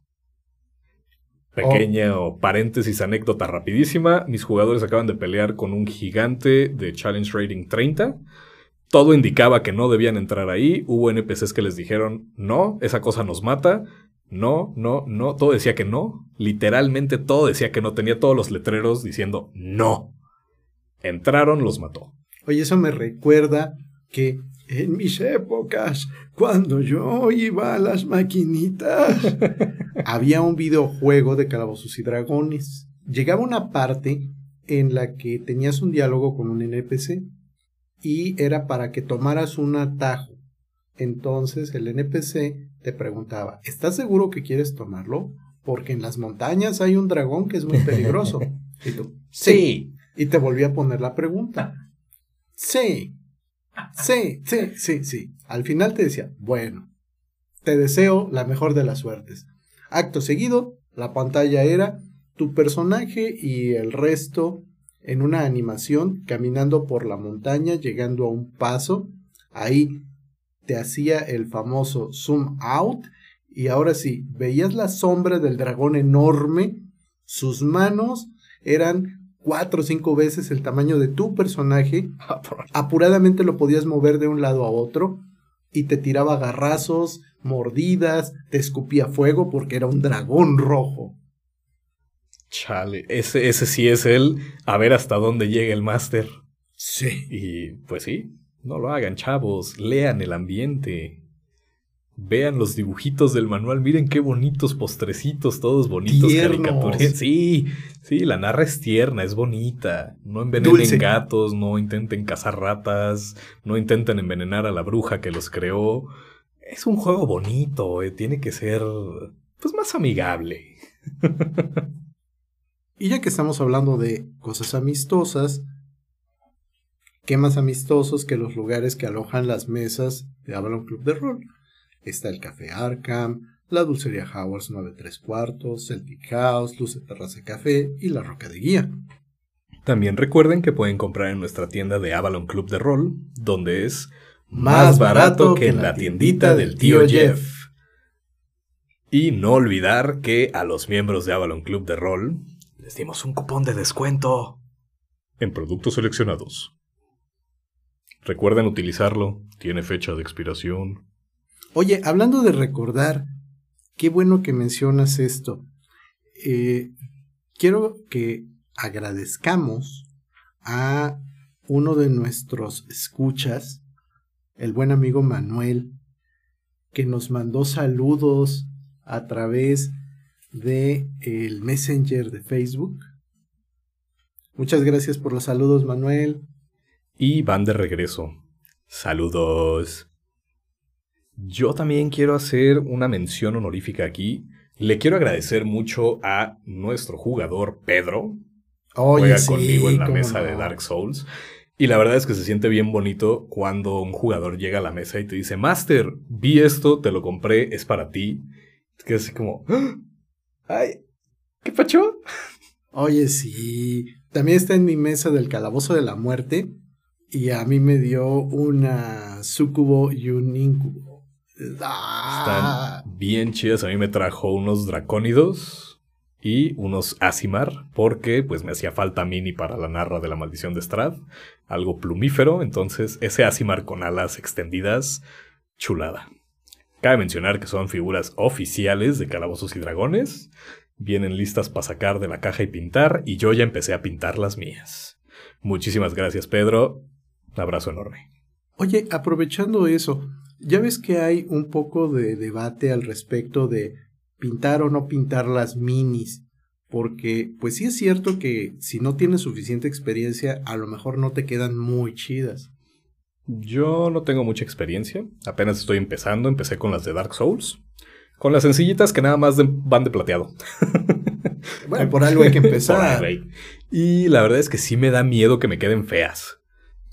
Pequeña o paréntesis, anécdota rapidísima. Mis jugadores acaban de pelear con un gigante de Challenge Rating 30. Todo indicaba que no debían entrar ahí. Hubo NPCs que les dijeron, no, esa cosa nos mata. No, no, no. Todo decía que no. Literalmente todo decía que no. Tenía todos los letreros diciendo no. Entraron, los mató. Oye, eso me recuerda que en mis épocas, cuando yo iba a las maquinitas, *laughs* había un videojuego de calabozos y dragones. Llegaba una parte en la que tenías un diálogo con un NPC y era para que tomaras un atajo. Entonces el NPC te preguntaba, ¿estás seguro que quieres tomarlo? Porque en las montañas hay un dragón que es muy peligroso. *laughs* Y tú, sí. Y te volví a poner la pregunta. Sí. Sí, sí, sí, sí. Al final te decía, bueno, te deseo la mejor de las suertes. Acto seguido, la pantalla era tu personaje y el resto en una animación caminando por la montaña, llegando a un paso. Ahí te hacía el famoso zoom out y ahora sí, veías la sombra del dragón enorme, sus manos eran cuatro o cinco veces el tamaño de tu personaje, *laughs* apuradamente lo podías mover de un lado a otro y te tiraba garrazos, mordidas, te escupía fuego porque era un dragón rojo. Chale, ese, ese sí es él, a ver hasta dónde llega el máster. Sí. Y pues sí, no lo hagan, chavos, lean el ambiente. Vean los dibujitos del manual, miren qué bonitos postrecitos, todos bonitos, Tiernos. Sí, sí, la narra es tierna, es bonita. No envenenen Dulce. gatos, no intenten cazar ratas, no intenten envenenar a la bruja que los creó. Es un juego bonito, eh, tiene que ser pues más amigable. Y ya que estamos hablando de cosas amistosas, ¿qué más amistosos que los lugares que alojan las mesas de Avalon Club de Rol? Está el Café Arkham, la Dulcería Howards 93 cuartos, Celtic House, Luce Terraza Café y la Roca de Guía. También recuerden que pueden comprar en nuestra tienda de Avalon Club de Rol, donde es Más barato que en la tiendita del tío Jeff. Y no olvidar que a los miembros de Avalon Club de Rol les dimos un cupón de descuento en productos seleccionados. Recuerden utilizarlo, tiene fecha de expiración. Oye, hablando de recordar, qué bueno que mencionas esto. Eh, quiero que agradezcamos a uno de nuestros escuchas, el buen amigo Manuel, que nos mandó saludos a través de el Messenger de Facebook. Muchas gracias por los saludos, Manuel. Y van de regreso. Saludos. Yo también quiero hacer una mención honorífica aquí. Le quiero agradecer mucho a nuestro jugador Pedro. Oye, Juega sí, conmigo en la mesa no. de Dark Souls. Y la verdad es que se siente bien bonito cuando un jugador llega a la mesa y te dice, Master, vi esto, te lo compré, es para ti. Es que así como, "¡Ah! ay, ¿qué pacho? Oye, sí. También está en mi mesa del Calabozo de la Muerte. Y a mí me dio una sucubo y un incubo. Ah, Están bien chidas. A mí me trajo unos dracónidos y unos Asimar, porque pues me hacía falta mini para la narra de la maldición de Strad. Algo plumífero, entonces ese Asimar con alas extendidas, chulada. Cabe mencionar que son figuras oficiales de Calabozos y Dragones. Vienen listas para sacar de la caja y pintar, y yo ya empecé a pintar las mías. Muchísimas gracias, Pedro. Un abrazo enorme. Oye, aprovechando eso, ya ves que hay un poco de debate al respecto de pintar o no pintar las minis. Porque, pues sí es cierto que si no tienes suficiente experiencia, a lo mejor no te quedan muy chidas. Yo no tengo mucha experiencia, apenas estoy empezando, empecé con las de Dark Souls, con las sencillitas que nada más de- van de plateado. *laughs* Bueno, por algo hay que Por empezar. ahí. Y la verdad es que sí me da miedo que me queden feas.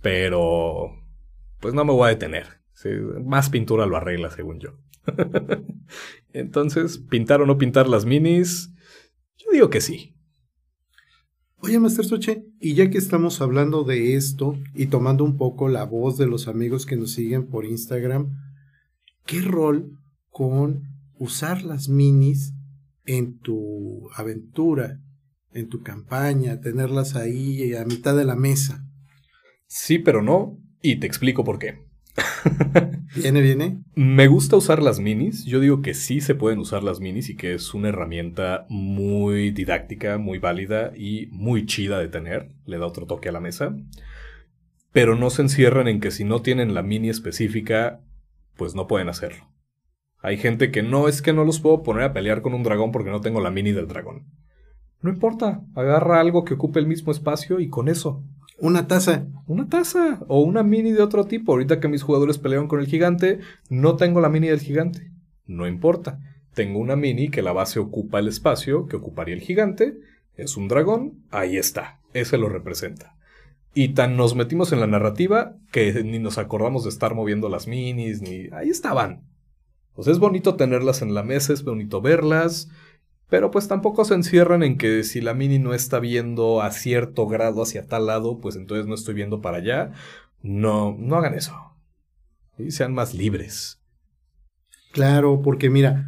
Pero... Pues no me voy a detener. Sí, más pintura lo arregla, según yo. *laughs* Entonces, pintar o no pintar las minis, yo digo que sí. Oye, Master Soche, y ya que estamos hablando de esto y tomando un poco la voz de los amigos que nos siguen por Instagram, ¿qué rol con usar las minis en tu aventura, en tu campaña, tenerlas ahí a mitad de la mesa? Sí, pero no, y te explico por qué. *laughs* ¿Viene, viene? Me gusta usar las minis. Yo digo que sí se pueden usar las minis y que es una herramienta muy didáctica, muy válida y muy chida de tener. Le da otro toque a la mesa. Pero no se encierran en que si no tienen la mini específica, pues no pueden hacerlo. Hay gente que no es que no los puedo poner a pelear con un dragón porque no tengo la mini del dragón. No importa, agarra algo que ocupe el mismo espacio y con eso. Una taza. Una taza o una mini de otro tipo. Ahorita que mis jugadores pelearon con el gigante, no tengo la mini del gigante. No importa. Tengo una mini que la base ocupa el espacio que ocuparía el gigante. Es un dragón. Ahí está. Ese lo representa. Y tan nos metimos en la narrativa que ni nos acordamos de estar moviendo las minis, ni... Ahí estaban. Pues es bonito tenerlas en la mesa, es bonito verlas. Pero pues tampoco se encierran en que si la mini no está viendo a cierto grado hacia tal lado, pues entonces no estoy viendo para allá. No, no hagan eso. Y sean más libres. Claro, porque mira,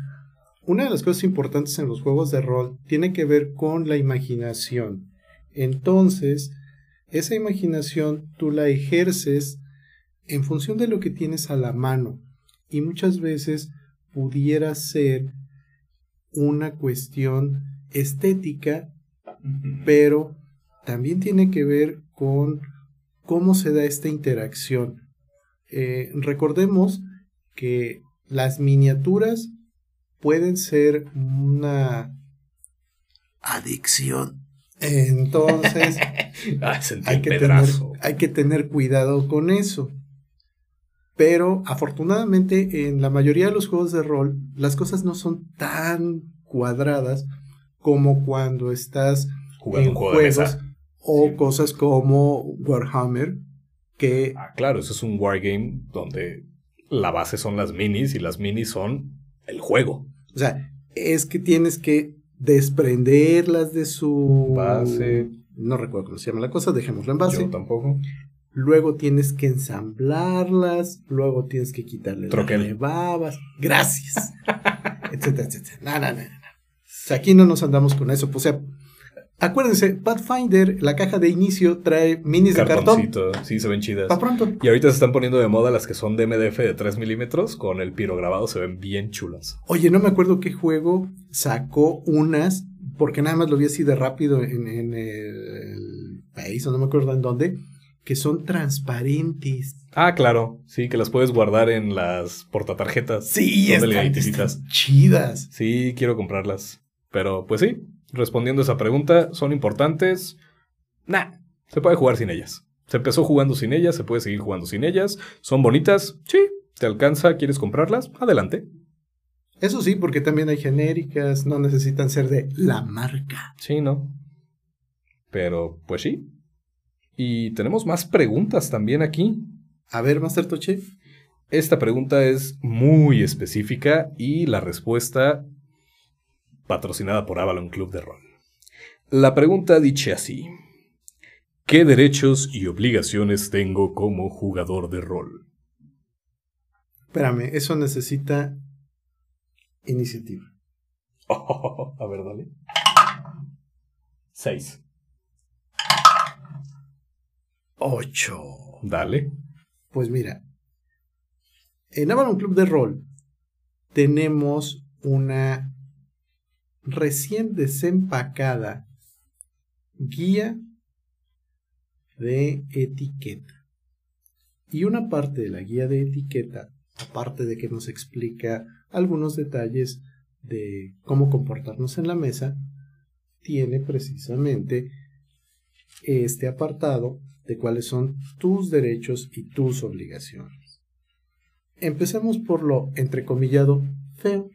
una de las cosas importantes en los juegos de rol tiene que ver con la imaginación. Entonces, esa imaginación tú la ejerces en función de lo que tienes a la mano. Y muchas veces pudiera ser una cuestión estética, pero también tiene que ver con cómo se da esta interacción. Eh, recordemos que las miniaturas pueden ser una adicción. Entonces, *laughs* Ah, hay, que tener, hay que tener cuidado con eso. Pero afortunadamente en la mayoría de los juegos de rol las cosas no son tan cuadradas como cuando estás Jugando en un juego de juegos mesa. o Sí. cosas como Warhammer que Ah, claro, eso es un wargame donde la base son las minis y las minis son el juego. o sea es que tienes que desprenderlas de su Base. no recuerdo cómo se llama la cosa dejémoslo en base Yo tampoco. Luego tienes que ensamblarlas luego tienes que quitarle Troquel. las rebabas gracias *laughs* etcétera etcétera no, no, no, no. Aquí no nos andamos con eso o sea acuérdense Pathfinder la caja de inicio trae minis de cartón sí, se ven chidas. para pronto Y ahorita se están poniendo de moda las que son de MDF de 3 milímetros, con el piro grabado se ven bien chulas. Oye, no me acuerdo qué juego sacó unas, porque nada más lo vi así de rápido en, en el país, o no me acuerdo en dónde, que son transparentes. Ah, claro, sí, que las puedes guardar en las portatarjetas. Sí, están, están chidas. Sí, quiero comprarlas. Pero pues sí, respondiendo a esa pregunta, ¿son importantes? Nah, se puede jugar sin ellas. Se empezó jugando sin ellas, se puede seguir jugando sin ellas. ¿Son bonitas? Sí. ¿Te alcanza? ¿Quieres comprarlas? Adelante. Eso sí, porque también hay genéricas, no necesitan ser de la marca. Sí, ¿no? Pero, pues sí. Y tenemos más preguntas también aquí. A ver, Master Toche. Esta pregunta es muy específica y la respuesta patrocinada por Avalon Club de Rol. La pregunta dice así. ¿Qué derechos y obligaciones tengo como jugador de rol? Espérame, eso necesita iniciativa. *laughs* a ver, dale. Seis. Ocho. Dale. Pues mira, en Avalon Club de Rol tenemos una recién desempacada guía de etiqueta. Y una parte de la guía de etiqueta, aparte de que nos explica algunos detalles de cómo comportarnos en la mesa, tiene precisamente este apartado de cuáles son tus derechos y tus obligaciones. Empecemos por lo entrecomillado feo,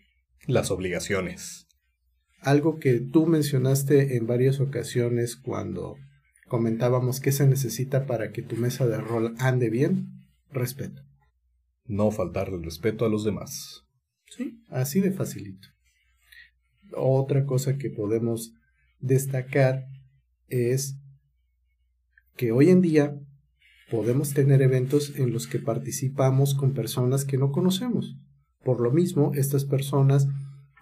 Las obligaciones. algo que tú mencionaste en varias ocasiones cuando comentábamos qué se necesita para que tu mesa de rol ande bien, respeto. No faltar el respeto a los demás. Sí, así de facilito. Otra cosa que podemos destacar es que hoy en día podemos tener eventos en los que participamos con personas que no conocemos. Por lo mismo, estas personas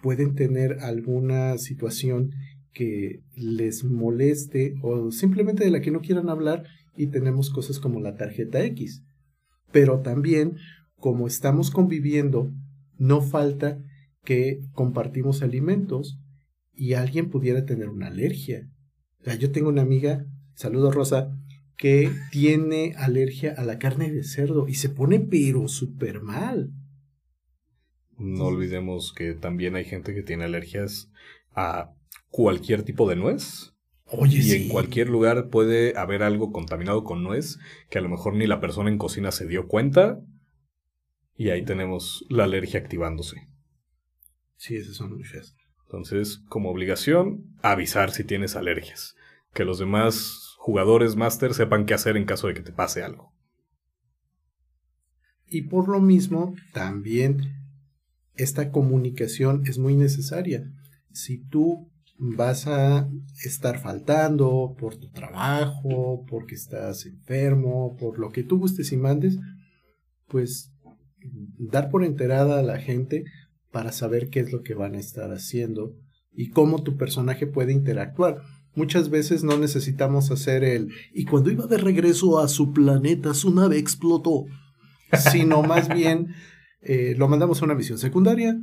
pueden tener alguna situación que les moleste o simplemente de la que no quieran hablar y tenemos cosas como la tarjeta X. Pero también, como estamos conviviendo, no falta que compartimos alimentos y alguien pudiera tener una alergia. Yo tengo una amiga, saludo Rosa, que tiene alergia a la carne de cerdo y se pone pero súper mal. No olvidemos que también hay gente que tiene alergias a cualquier tipo de nuez. Oye, y en cualquier lugar puede haber algo contaminado con nuez que a lo mejor ni la persona en cocina se dio cuenta. Y ahí tenemos la alergia activándose. Sí, esas son muy feas. Entonces, como obligación, avisar si tienes alergias. Que los demás jugadores máster sepan qué hacer en caso de que te pase algo. Y por lo mismo, también esta comunicación es muy necesaria. Si tú vas a estar faltando por tu trabajo, porque estás enfermo, por lo que tú gustes y mandes, pues dar por enterada a la gente para saber qué es lo que van a estar haciendo y cómo tu personaje puede interactuar. Muchas veces no necesitamos hacer el y cuando iba de regreso a su planeta su nave explotó, sino más bien eh, lo mandamos a una misión secundaria,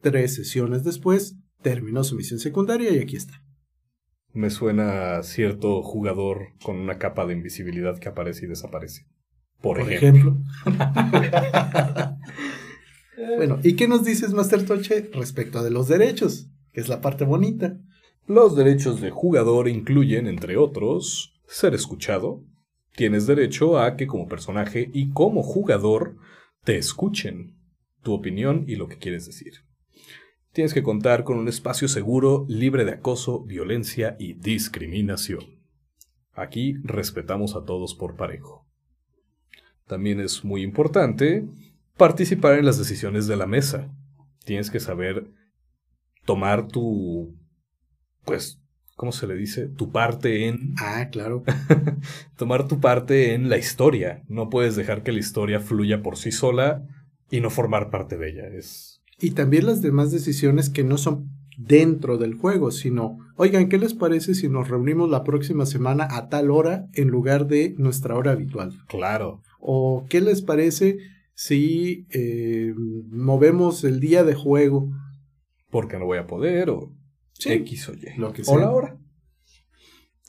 tres sesiones después terminó su misión secundaria y aquí está. Me suena a cierto jugador con una capa de invisibilidad que aparece y desaparece. Por, ejemplo. *laughs* bueno, ¿y qué nos dices, Master Toche, respecto de los derechos? Que es la parte bonita. Los derechos de jugador incluyen, entre otros, ser escuchado. Tienes derecho a que como personaje y como jugador te escuchen tu opinión y lo que quieres decir. Tienes que contar con un espacio seguro, libre de acoso, violencia y discriminación. Aquí respetamos a todos por parejo. También es muy importante participar en las decisiones de la mesa. Tienes que saber tomar tu, pues, ¿cómo se le dice? Tu parte en... Ah, claro. *laughs* tomar tu parte en la historia. No puedes dejar que la historia fluya por sí sola y no formar parte de ella. Es... Y también las demás decisiones que no son dentro del juego, sino, oigan, ¿qué les parece si nos reunimos la próxima semana a tal hora en lugar de nuestra hora habitual? Claro. ¿O qué les parece si eh, movemos el día de juego? Porque no voy a poder, o X o Y. Lo que O la hora.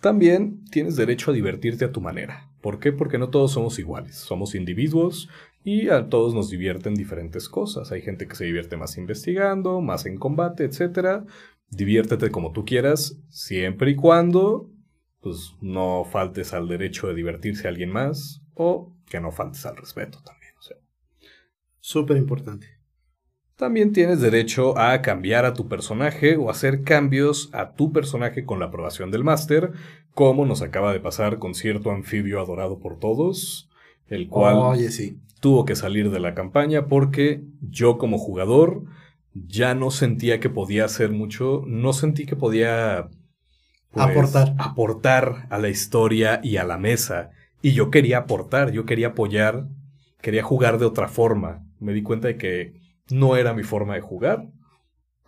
También tienes derecho a divertirte a tu manera. ¿Por qué? Porque no todos somos iguales. Somos individuos y a todos nos divierten diferentes cosas. Hay gente que se divierte más investigando, más en combate, etc. Diviértete como tú quieras, siempre y cuando pues, no faltes al derecho de divertirse a alguien más o que no faltes al respeto también. O sea. Súper importante. También tienes derecho a cambiar a tu personaje o hacer cambios a tu personaje con la aprobación del máster, como nos acaba de pasar con cierto anfibio adorado por todos, el cual Oye, sí. tuvo que salir de la campaña porque yo como jugador ya no sentía que podía hacer mucho, no sentí que podía pues, Aportar. aportar a la historia y a la mesa. Y yo quería aportar, yo quería apoyar, quería jugar de otra forma. Me di cuenta de que no era mi forma de jugar.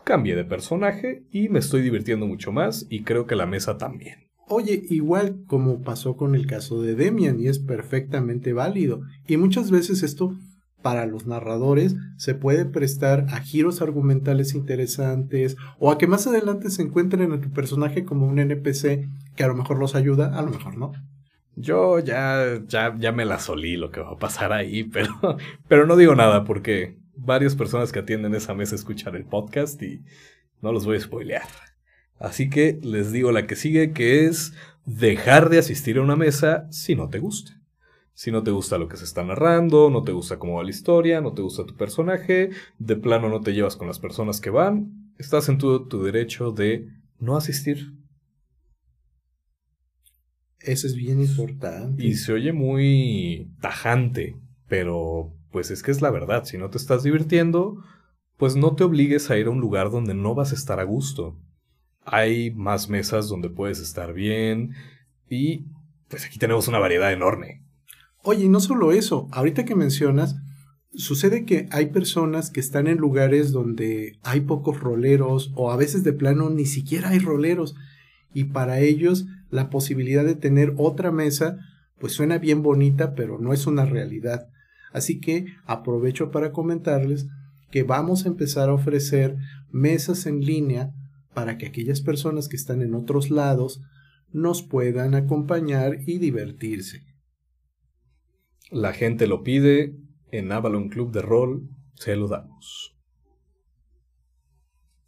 Cambié de personaje y me estoy divirtiendo mucho más y creo que la mesa también. Oye, igual como pasó con el caso de Demian y es perfectamente válido. Y muchas veces esto para los narradores se puede prestar a giros argumentales interesantes o a que más adelante se encuentren a tu personaje como un NPC que a lo mejor los ayuda, a lo mejor no. Yo ya, ya, ya me la solí lo que va a pasar ahí, *laughs* pero, pero no digo nada porque varias personas que atienden esa mesa escuchan el podcast y no los voy a spoilear. Así que les digo la que sigue, que es dejar de asistir a una mesa si no te gusta. Si no te gusta lo que se está narrando, no te gusta cómo va la historia, no te gusta tu personaje, de plano no te llevas con las personas que van, estás en todo tu derecho de no asistir. Eso es bien importante. Y se oye muy tajante, pero pues es que es la verdad. Si no te estás divirtiendo, pues no te obligues a ir a un lugar donde no vas a estar a gusto. Hay más mesas donde puedes estar bien y pues aquí tenemos una variedad enorme. Oye, y no solo eso, ahorita que mencionas, sucede que hay personas que están en lugares donde hay pocos roleros o a veces de plano ni siquiera hay roleros y para ellos la posibilidad de tener otra mesa pues suena bien bonita pero no es una realidad. Así que aprovecho para comentarles que vamos a empezar a ofrecer mesas en línea para que aquellas personas que están en otros lados nos puedan acompañar y divertirse. La gente lo pide, en Avalon Club de Rol se lo damos.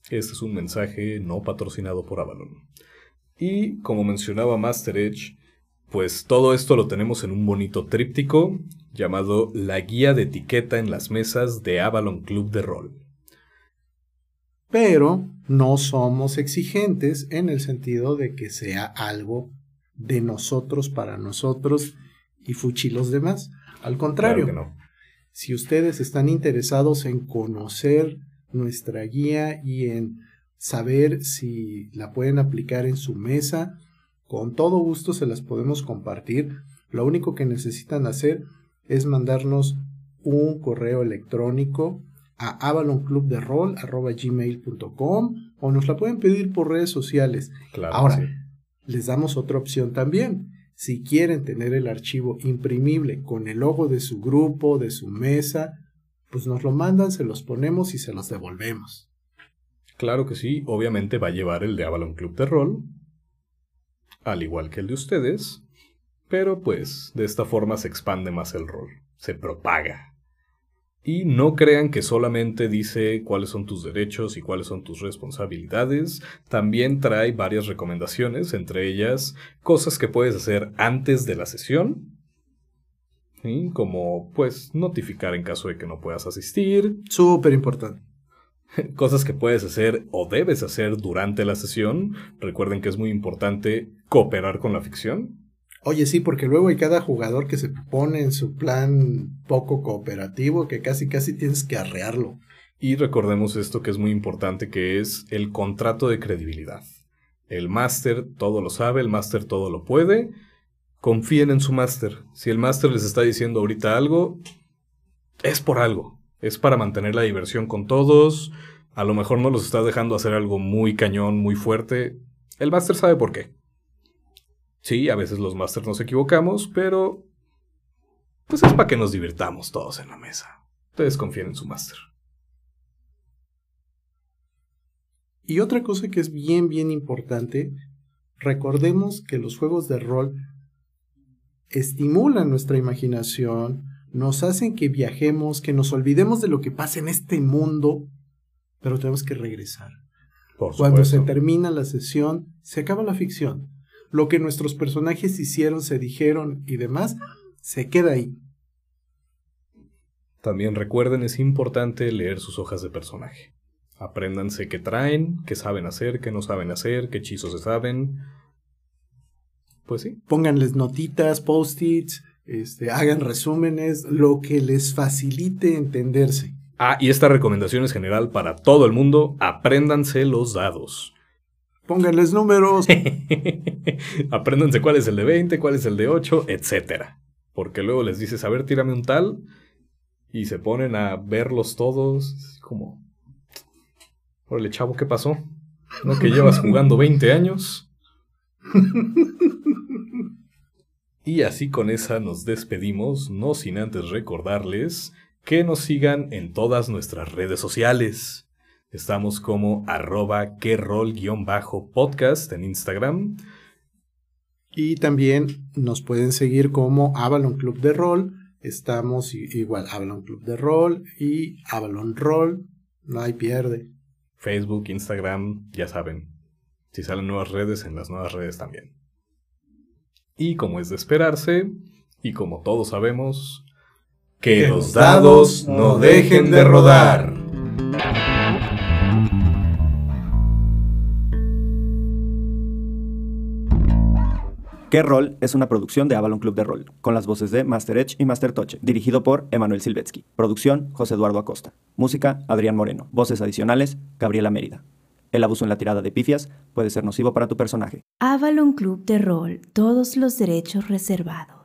Este es un mensaje no patrocinado por Avalon. Y como mencionaba Master Edge, pues todo esto lo tenemos en un bonito tríptico llamado La guía de etiqueta en las mesas de Avalon Club de Rol. Pero no somos exigentes en el sentido de que sea algo de nosotros para nosotros y fuchi los demás. Al contrario, Claro que no. si ustedes están interesados en conocer nuestra guía y en saber si la pueden aplicar en su mesa, con todo gusto se las podemos compartir. Lo único que necesitan hacer es mandarnos un correo electrónico a avalonclubderol.gmail.com o nos la pueden pedir por redes sociales. Claro Ahora, sí. les damos otra opción también. Si quieren tener el archivo imprimible con el logo de su grupo, de su mesa, pues nos lo mandan, se los ponemos y se los devolvemos. Claro que sí, obviamente va a llevar el de Avalon Club de Rol, al igual que el de ustedes, pero pues de esta forma se expande más el rol, se propaga. Y no crean que solamente dice cuáles son tus derechos y cuáles son tus responsabilidades, también trae varias recomendaciones, entre ellas cosas que puedes hacer antes de la sesión, ¿sí? como pues notificar en caso de que no puedas asistir, Súper importante. *laughs* Cosas que puedes hacer o debes hacer durante la sesión. Recuerden que es muy importante cooperar con la ficción. Oye, sí, porque luego hay cada jugador que se pone en su plan poco cooperativo que casi casi tienes que arrearlo. Y recordemos esto que es muy importante, que es el contrato de credibilidad. El máster todo lo sabe, el máster todo lo puede. Confíen en su máster. Si el máster les está diciendo ahorita algo, es por algo. Es para mantener la diversión con todos. A lo mejor no los está dejando hacer algo muy cañón, muy fuerte. El máster sabe por qué. Sí, a veces los másters nos equivocamos, pero pues es para que nos divirtamos todos en la mesa. Ustedes confíen en su máster. Y otra cosa que es bien, bien importante, recordemos que los juegos de rol estimulan nuestra imaginación, nos hacen que viajemos, que nos olvidemos de lo que pasa en este mundo, pero tenemos que regresar. Por Cuando se termina la sesión, se acaba la ficción. Lo que nuestros personajes hicieron, se dijeron y demás, se queda ahí. También recuerden, es importante leer sus hojas de personaje. Apréndanse qué traen, qué saben hacer, qué no saben hacer, qué hechizos se saben. Pues sí, Pónganles notitas, post-its, este, hagan resúmenes, lo que les facilite entenderse. Ah, y esta recomendación es general para todo el mundo. Apréndanse los dados. Pónganles números. *laughs* Apréndanse cuál es el de 20, cuál es el de 8, etc. Porque luego les dices, a ver, tírame un tal. Y se ponen a verlos todos. Como... Órale, chavo, ¿qué pasó? ¿No que llevas jugando 20 años? *laughs* Y así con esa nos despedimos, no sin antes recordarles que nos sigan en todas nuestras redes sociales. Estamos como arroba que podcast en Instagram. Y también nos pueden seguir como Avalon Club de Rol. Estamos igual Avalon Club de Rol y Avalon Roll. No hay pierde. Facebook, Instagram, ya saben. Si salen nuevas redes, en las nuevas redes también. Y como es de esperarse, y como todos sabemos, que los dados no dejen de rodar. ¿Qué rol? Es una producción de Avalon Club de Rol, con las voces de Master Edge y Master Toche, dirigido por Emanuel Silvetsky. Producción, José Eduardo Acosta. Música, Adrián Moreno. Voces adicionales, Gabriela Mérida. El abuso en la tirada de pifias puede ser nocivo para tu personaje. Avalon Club de Rol, todos los derechos reservados.